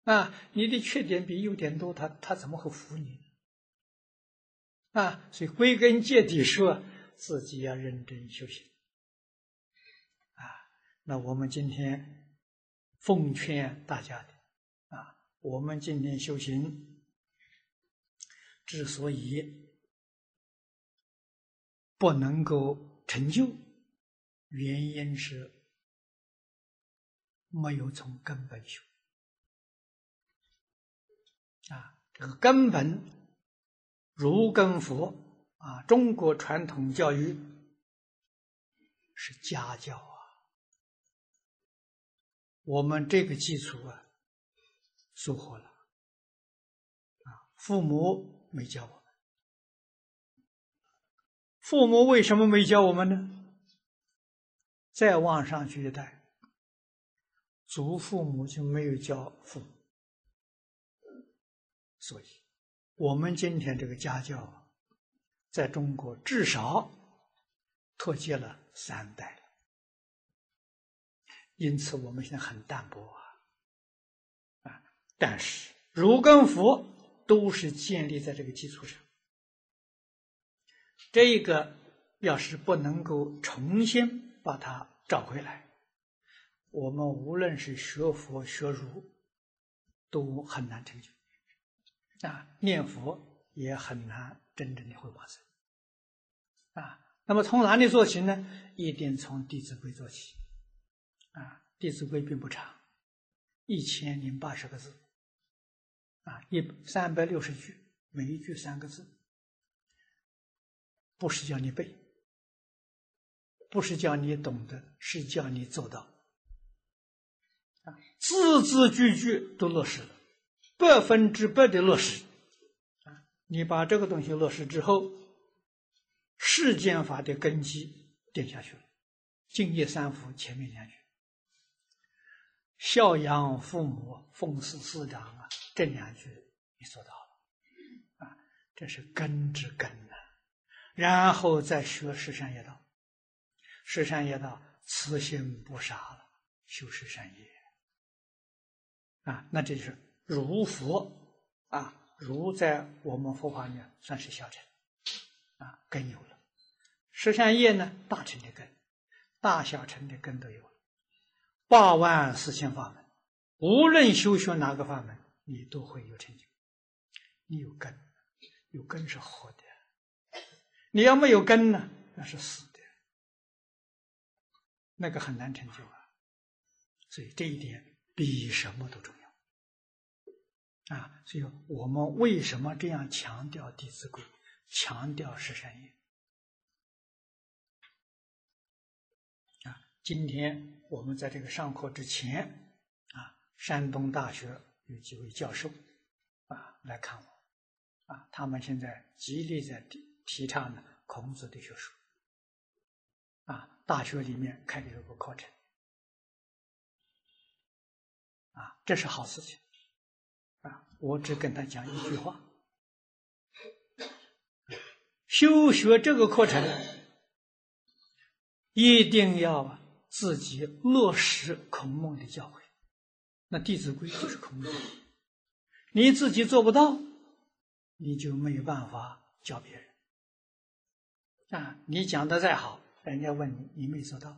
A: 啊，你的缺点比优点多，他他怎么会服你？啊，所以归根结底说，自己要认真修行。啊，那我们今天奉劝大家的，啊，我们今天修行。之所以不能够成就，原因是没有从根本修啊。这个根本如根佛啊，中国传统教育是家教啊。我们这个基础啊，疏忽了。啊，父母没教我，父母为什么没教我们呢？再往上去一代，祖父母就没有教父母，所以，我们今天这个家教，在中国至少脱节了三代。因此，我们现在很淡薄啊，啊！但是儒跟佛都是建立在这个基础上，这个要是不能够重新。把它找回来，我们无论是学佛学儒，都很难成就。啊，念佛也很难真正的会往生。啊，那么从哪里做起呢？一定从《弟子规》做起。啊，《弟子规》并不长，一千零八十个字。啊，一三百六十句，每一句三个字，不是叫你背。不是叫你懂得，是叫你做到。啊，字字句句都落实了，百分之百的落实。啊，你把这个东西落实之后，世间法的根基定下去了。敬业三福前面两句，孝养父母，奉事师长啊，这两句你做到了。啊，这是根之根呐。然后再学十善业道。十善业道，慈心不杀了，修十善业啊，那这就是如佛啊，如在我们佛法里面算是小乘啊，根有了。十善业呢，大乘的根，大小乘的根都有了。八万四千法门，无论修学哪个法门，你都会有成就。你有根，有根是好的。你要没有根呢，那是死的。那个很难成就啊，所以这一点比什么都重要啊！所以我们为什么这样强调《弟子规》，强调十善业啊？今天我们在这个上课之前啊，山东大学有几位教授啊来看我啊，他们现在极力在提倡呢孔子的学说。啊，大学里面开的这个课程，啊，这是好事情，啊，我只跟他讲一句话：修学这个课程，一定要自己落实孔孟的教诲。那《弟子规》就是孔孟，你自己做不到，你就没有办法教别人。啊，你讲的再好。人家问你，你没做到，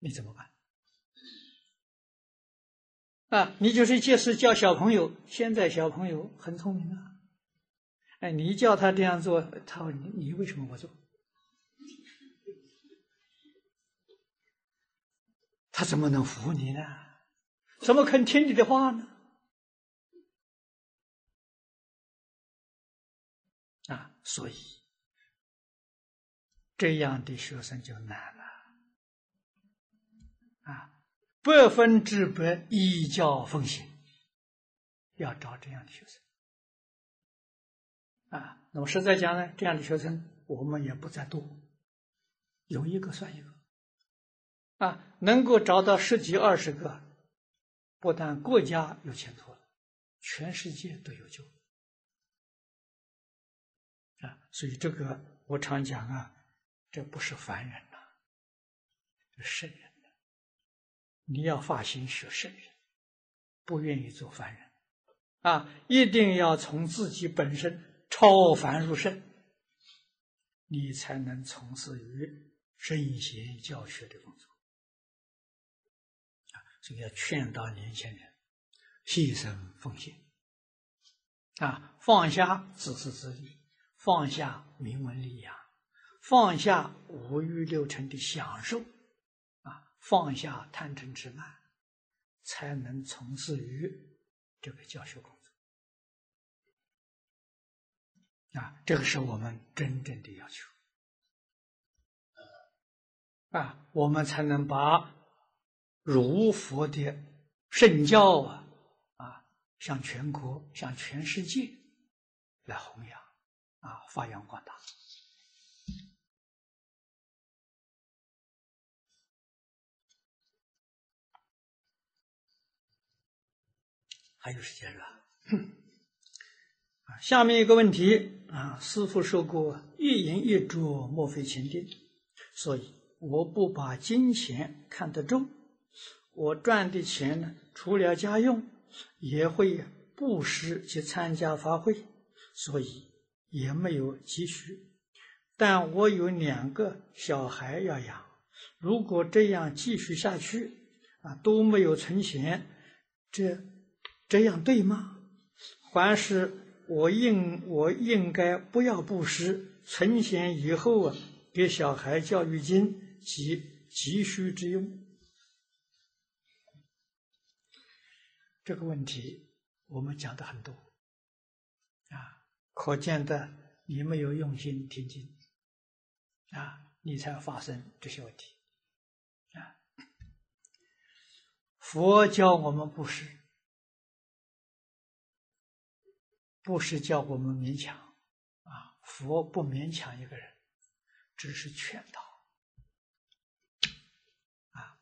A: 你怎么办？啊，你就是借势教小朋友。现在小朋友很聪明啊，哎，你叫他这样做，他问你，你为什么不做？他怎么能服你呢？怎么肯听你的话呢？所以。这样的学生就难了，啊，百分之百依教奉行，要找这样的学生，啊，那么实在讲呢，这样的学生我们也不在多，有一个算一个，啊，能够找到十几二十个，不但国家有前途了，全世界都有救，啊，所以这个我常讲啊。这不是凡人呐，是圣人！你要发心学圣人，不愿意做凡人，啊，一定要从自己本身超凡入圣，你才能从事于圣贤教学的工作。啊，所以要劝导年轻人牺牲奉献，啊，放下自私自利，放下名闻利养。放下五欲六尘的享受，啊，放下贪嗔痴慢，才能从事于这个教学工作。啊，这个是我们真正的要求。啊，我们才能把儒佛的圣教啊，啊，向全国、向全世界来弘扬，啊，发扬光大。还有时间是吧？啊，下面一个问题啊，师傅说过，一言一啄莫非前定，所以我不把金钱看得重。我赚的钱呢，除了家用，也会布施去参加法会，所以也没有积蓄。但我有两个小孩要养，如果这样继续下去，啊，都没有存钱，这这样对吗？还是我应我应该不要布施，存钱以后啊，给小孩教育金及急需之用？这个问题我们讲的很多，可见的你没有用心听经，啊，你才发生这些问题，啊，佛教我们不是，不是叫我们勉强，啊，佛不勉强一个人，只是劝导，啊，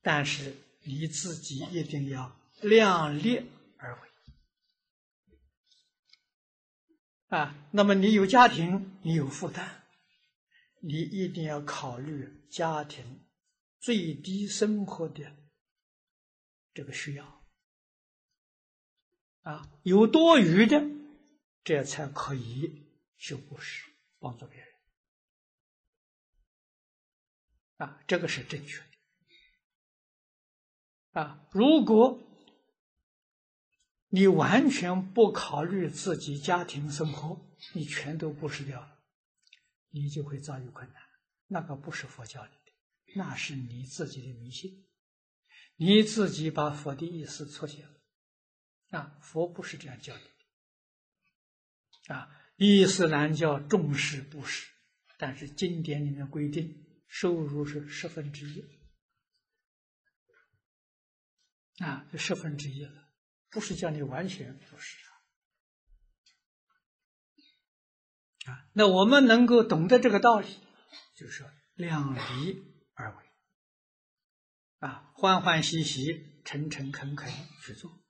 A: 但是你自己一定要。量力而为。啊！那么你有家庭，你有负担，你一定要考虑家庭最低生活的这个需要啊，有多余的，这才可以修布施，帮助别人啊，这个是正确的啊。如果你完全不考虑自己家庭生活，你全都布施掉了，你就会遭遇困难。那个不是佛教里的，那是你自己的迷信，你自己把佛的意思错解了。啊，佛不是这样教的。啊，伊斯兰教重视布施，但是经典里面规定，收入是十分之一。啊，就十分之一了。不是叫你完全不是啊，那我们能够懂得这个道理，就是说量力而为啊，欢欢喜喜、诚诚恳恳去做。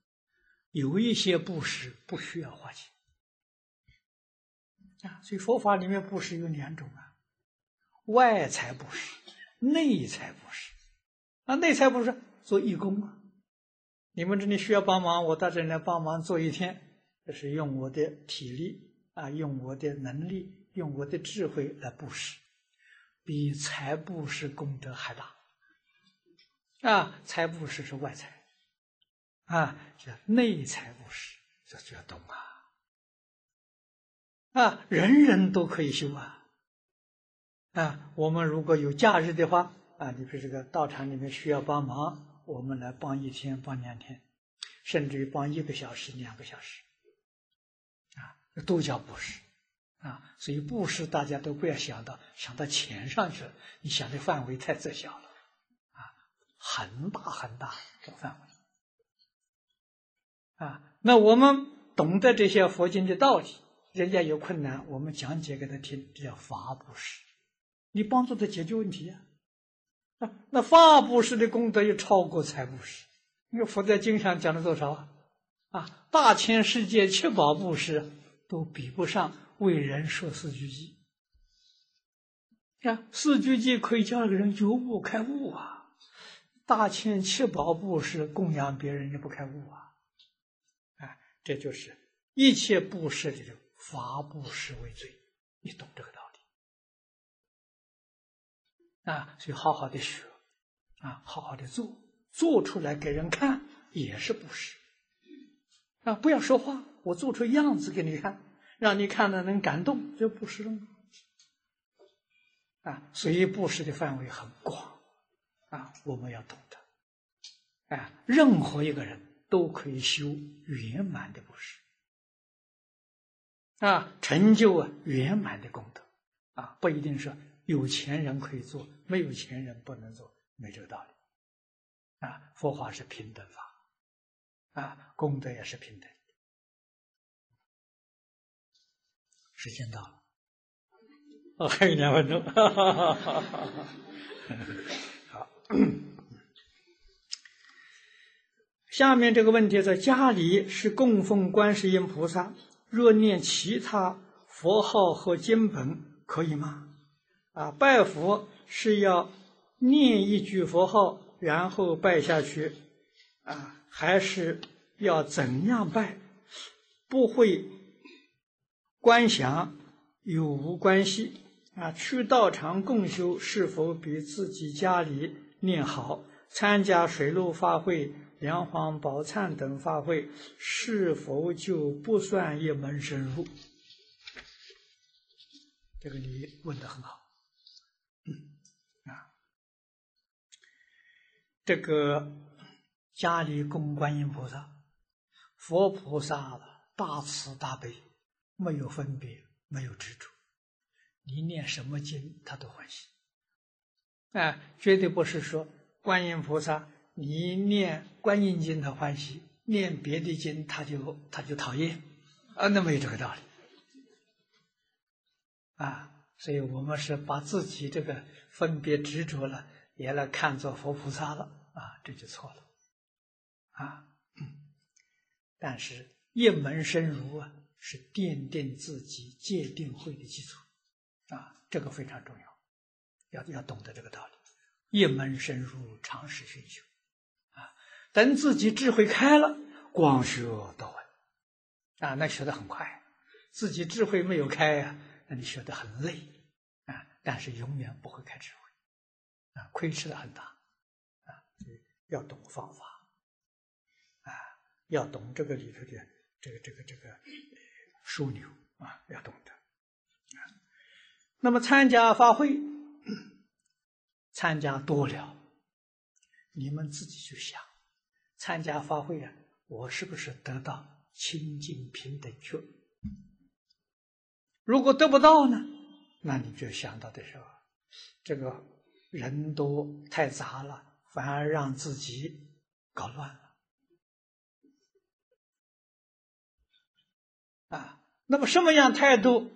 A: 有一些布施不需要花钱啊，所以佛法里面布施有两种啊：外财布施、内财布施。啊，内财布施做义工啊。你们这里需要帮忙，我到这里来帮忙做一天，这是用我的体力啊，用我的能力，用我的智慧来布施，比财布施功德还大啊！财布施是外财啊，叫内财布施，这就要懂啊啊！人人都可以修啊啊！我们如果有假日的话啊，你比如这个道场里面需要帮忙。我们来帮一天，帮两天，甚至于帮一个小时、两个小时，啊，都叫布施，啊，所以布施大家都不要想到想到钱上去了，你想的范围太窄小了，啊，很大很大这个范围，啊，那我们懂得这些佛经的道理，人家有困难，我们讲解给他听，这叫法布施，你帮助他解决问题呀。呀。那法布施的功德又超过财布施，因为佛在经上讲了多少啊？啊，大千世界七宝布施都比不上为人说四句偈。啊，四句偈可以叫一个人觉悟开悟啊，大千七宝布施供养别人也不开悟啊。啊，这就是一切布施里头法布施为最，你懂这个道。啊，所以好好的学，啊，好好的做，做出来给人看也是布施。啊，不要说话，我做出样子给你看，让你看了能感动，就布施了吗？啊，所以布施的范围很广，啊，我们要懂得，啊，任何一个人都可以修圆满的布施，啊，成就啊圆满的功德，啊，不一定是。有钱人可以做，没有钱人不能做，没这个道理啊，佛法是平等法，啊，功德也是平等。时间到了，哦，还有两分钟，好。下面这个问题在家里是供奉观世音菩萨，若念其他佛号和经本可以吗？啊，拜佛是要念一句佛号，然后拜下去，啊，还是要怎样拜？不会观想有无关系？啊，去道场共修是否比自己家里念好？参加水陆法会？梁皇宝忏等法会是否就不算一门深入？这个你问的很好，这个家里供观音菩萨、佛菩萨大慈大悲，没有分别，没有执着，你念什么经他都欢喜，哎，绝对不是说观音菩萨。你念观音经他欢喜，念别的经他就他就讨厌，啊，那没有这个道理，啊，所以我们是把自己这个分别执着了，也来看作佛菩萨了，啊，这就错了，啊，但是一门深入啊，是奠定自己戒定慧的基础，啊，这个非常重要，要要懂得这个道理，一门深入，长时熏修啊。等自己智慧开了，光学到位，啊，那学的很快；自己智慧没有开呀，那你学的很累，啊，但是永远不会开智慧，啊，亏吃的很大，啊，所以要懂方法，啊，要懂这个里头的这个这个这个枢纽啊，要懂得，啊，那么参加法会，参加多了，你们自己去想。参加法会啊，我是不是得到清净平等觉？如果得不到呢，那你就想到的时候，这个人多太杂了，反而让自己搞乱了。啊，那么什么样态度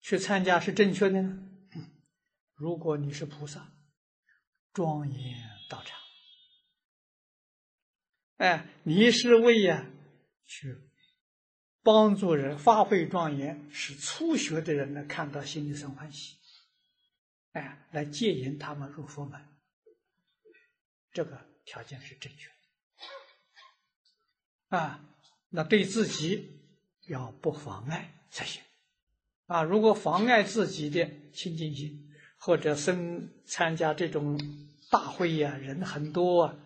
A: 去参加是正确的呢？如果你是菩萨，庄严道场。哎，你是为呀去帮助人发挥庄严，使初学的人呢看到心里生欢喜，来接引他们入佛门，这个条件是正确的啊。那对自己要不妨碍才行啊。如果妨碍自己的清净心，或者生参加这种大会呀，人很多啊。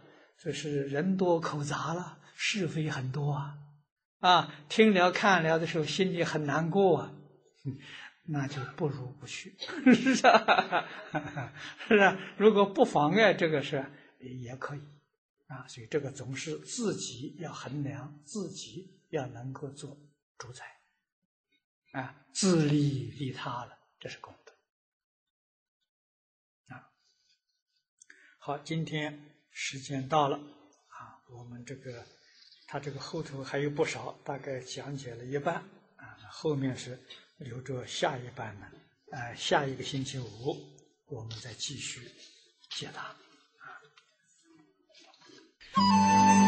A: 就是人多口杂了，是非很多啊，啊，听了看了的时候心里很难过啊，那就不如不去，是啊，是啊，如果不妨碍这个事也可以啊，所以这个总是自己要衡量，自己要能够做主宰，啊，自利利他了，这是功德啊。好，今天。时间到了，啊，我们这个他这个后头还有不少，大概讲解了一半，啊，后面是留着下一班呢，呃，下一个星期五我们再继续解答，啊。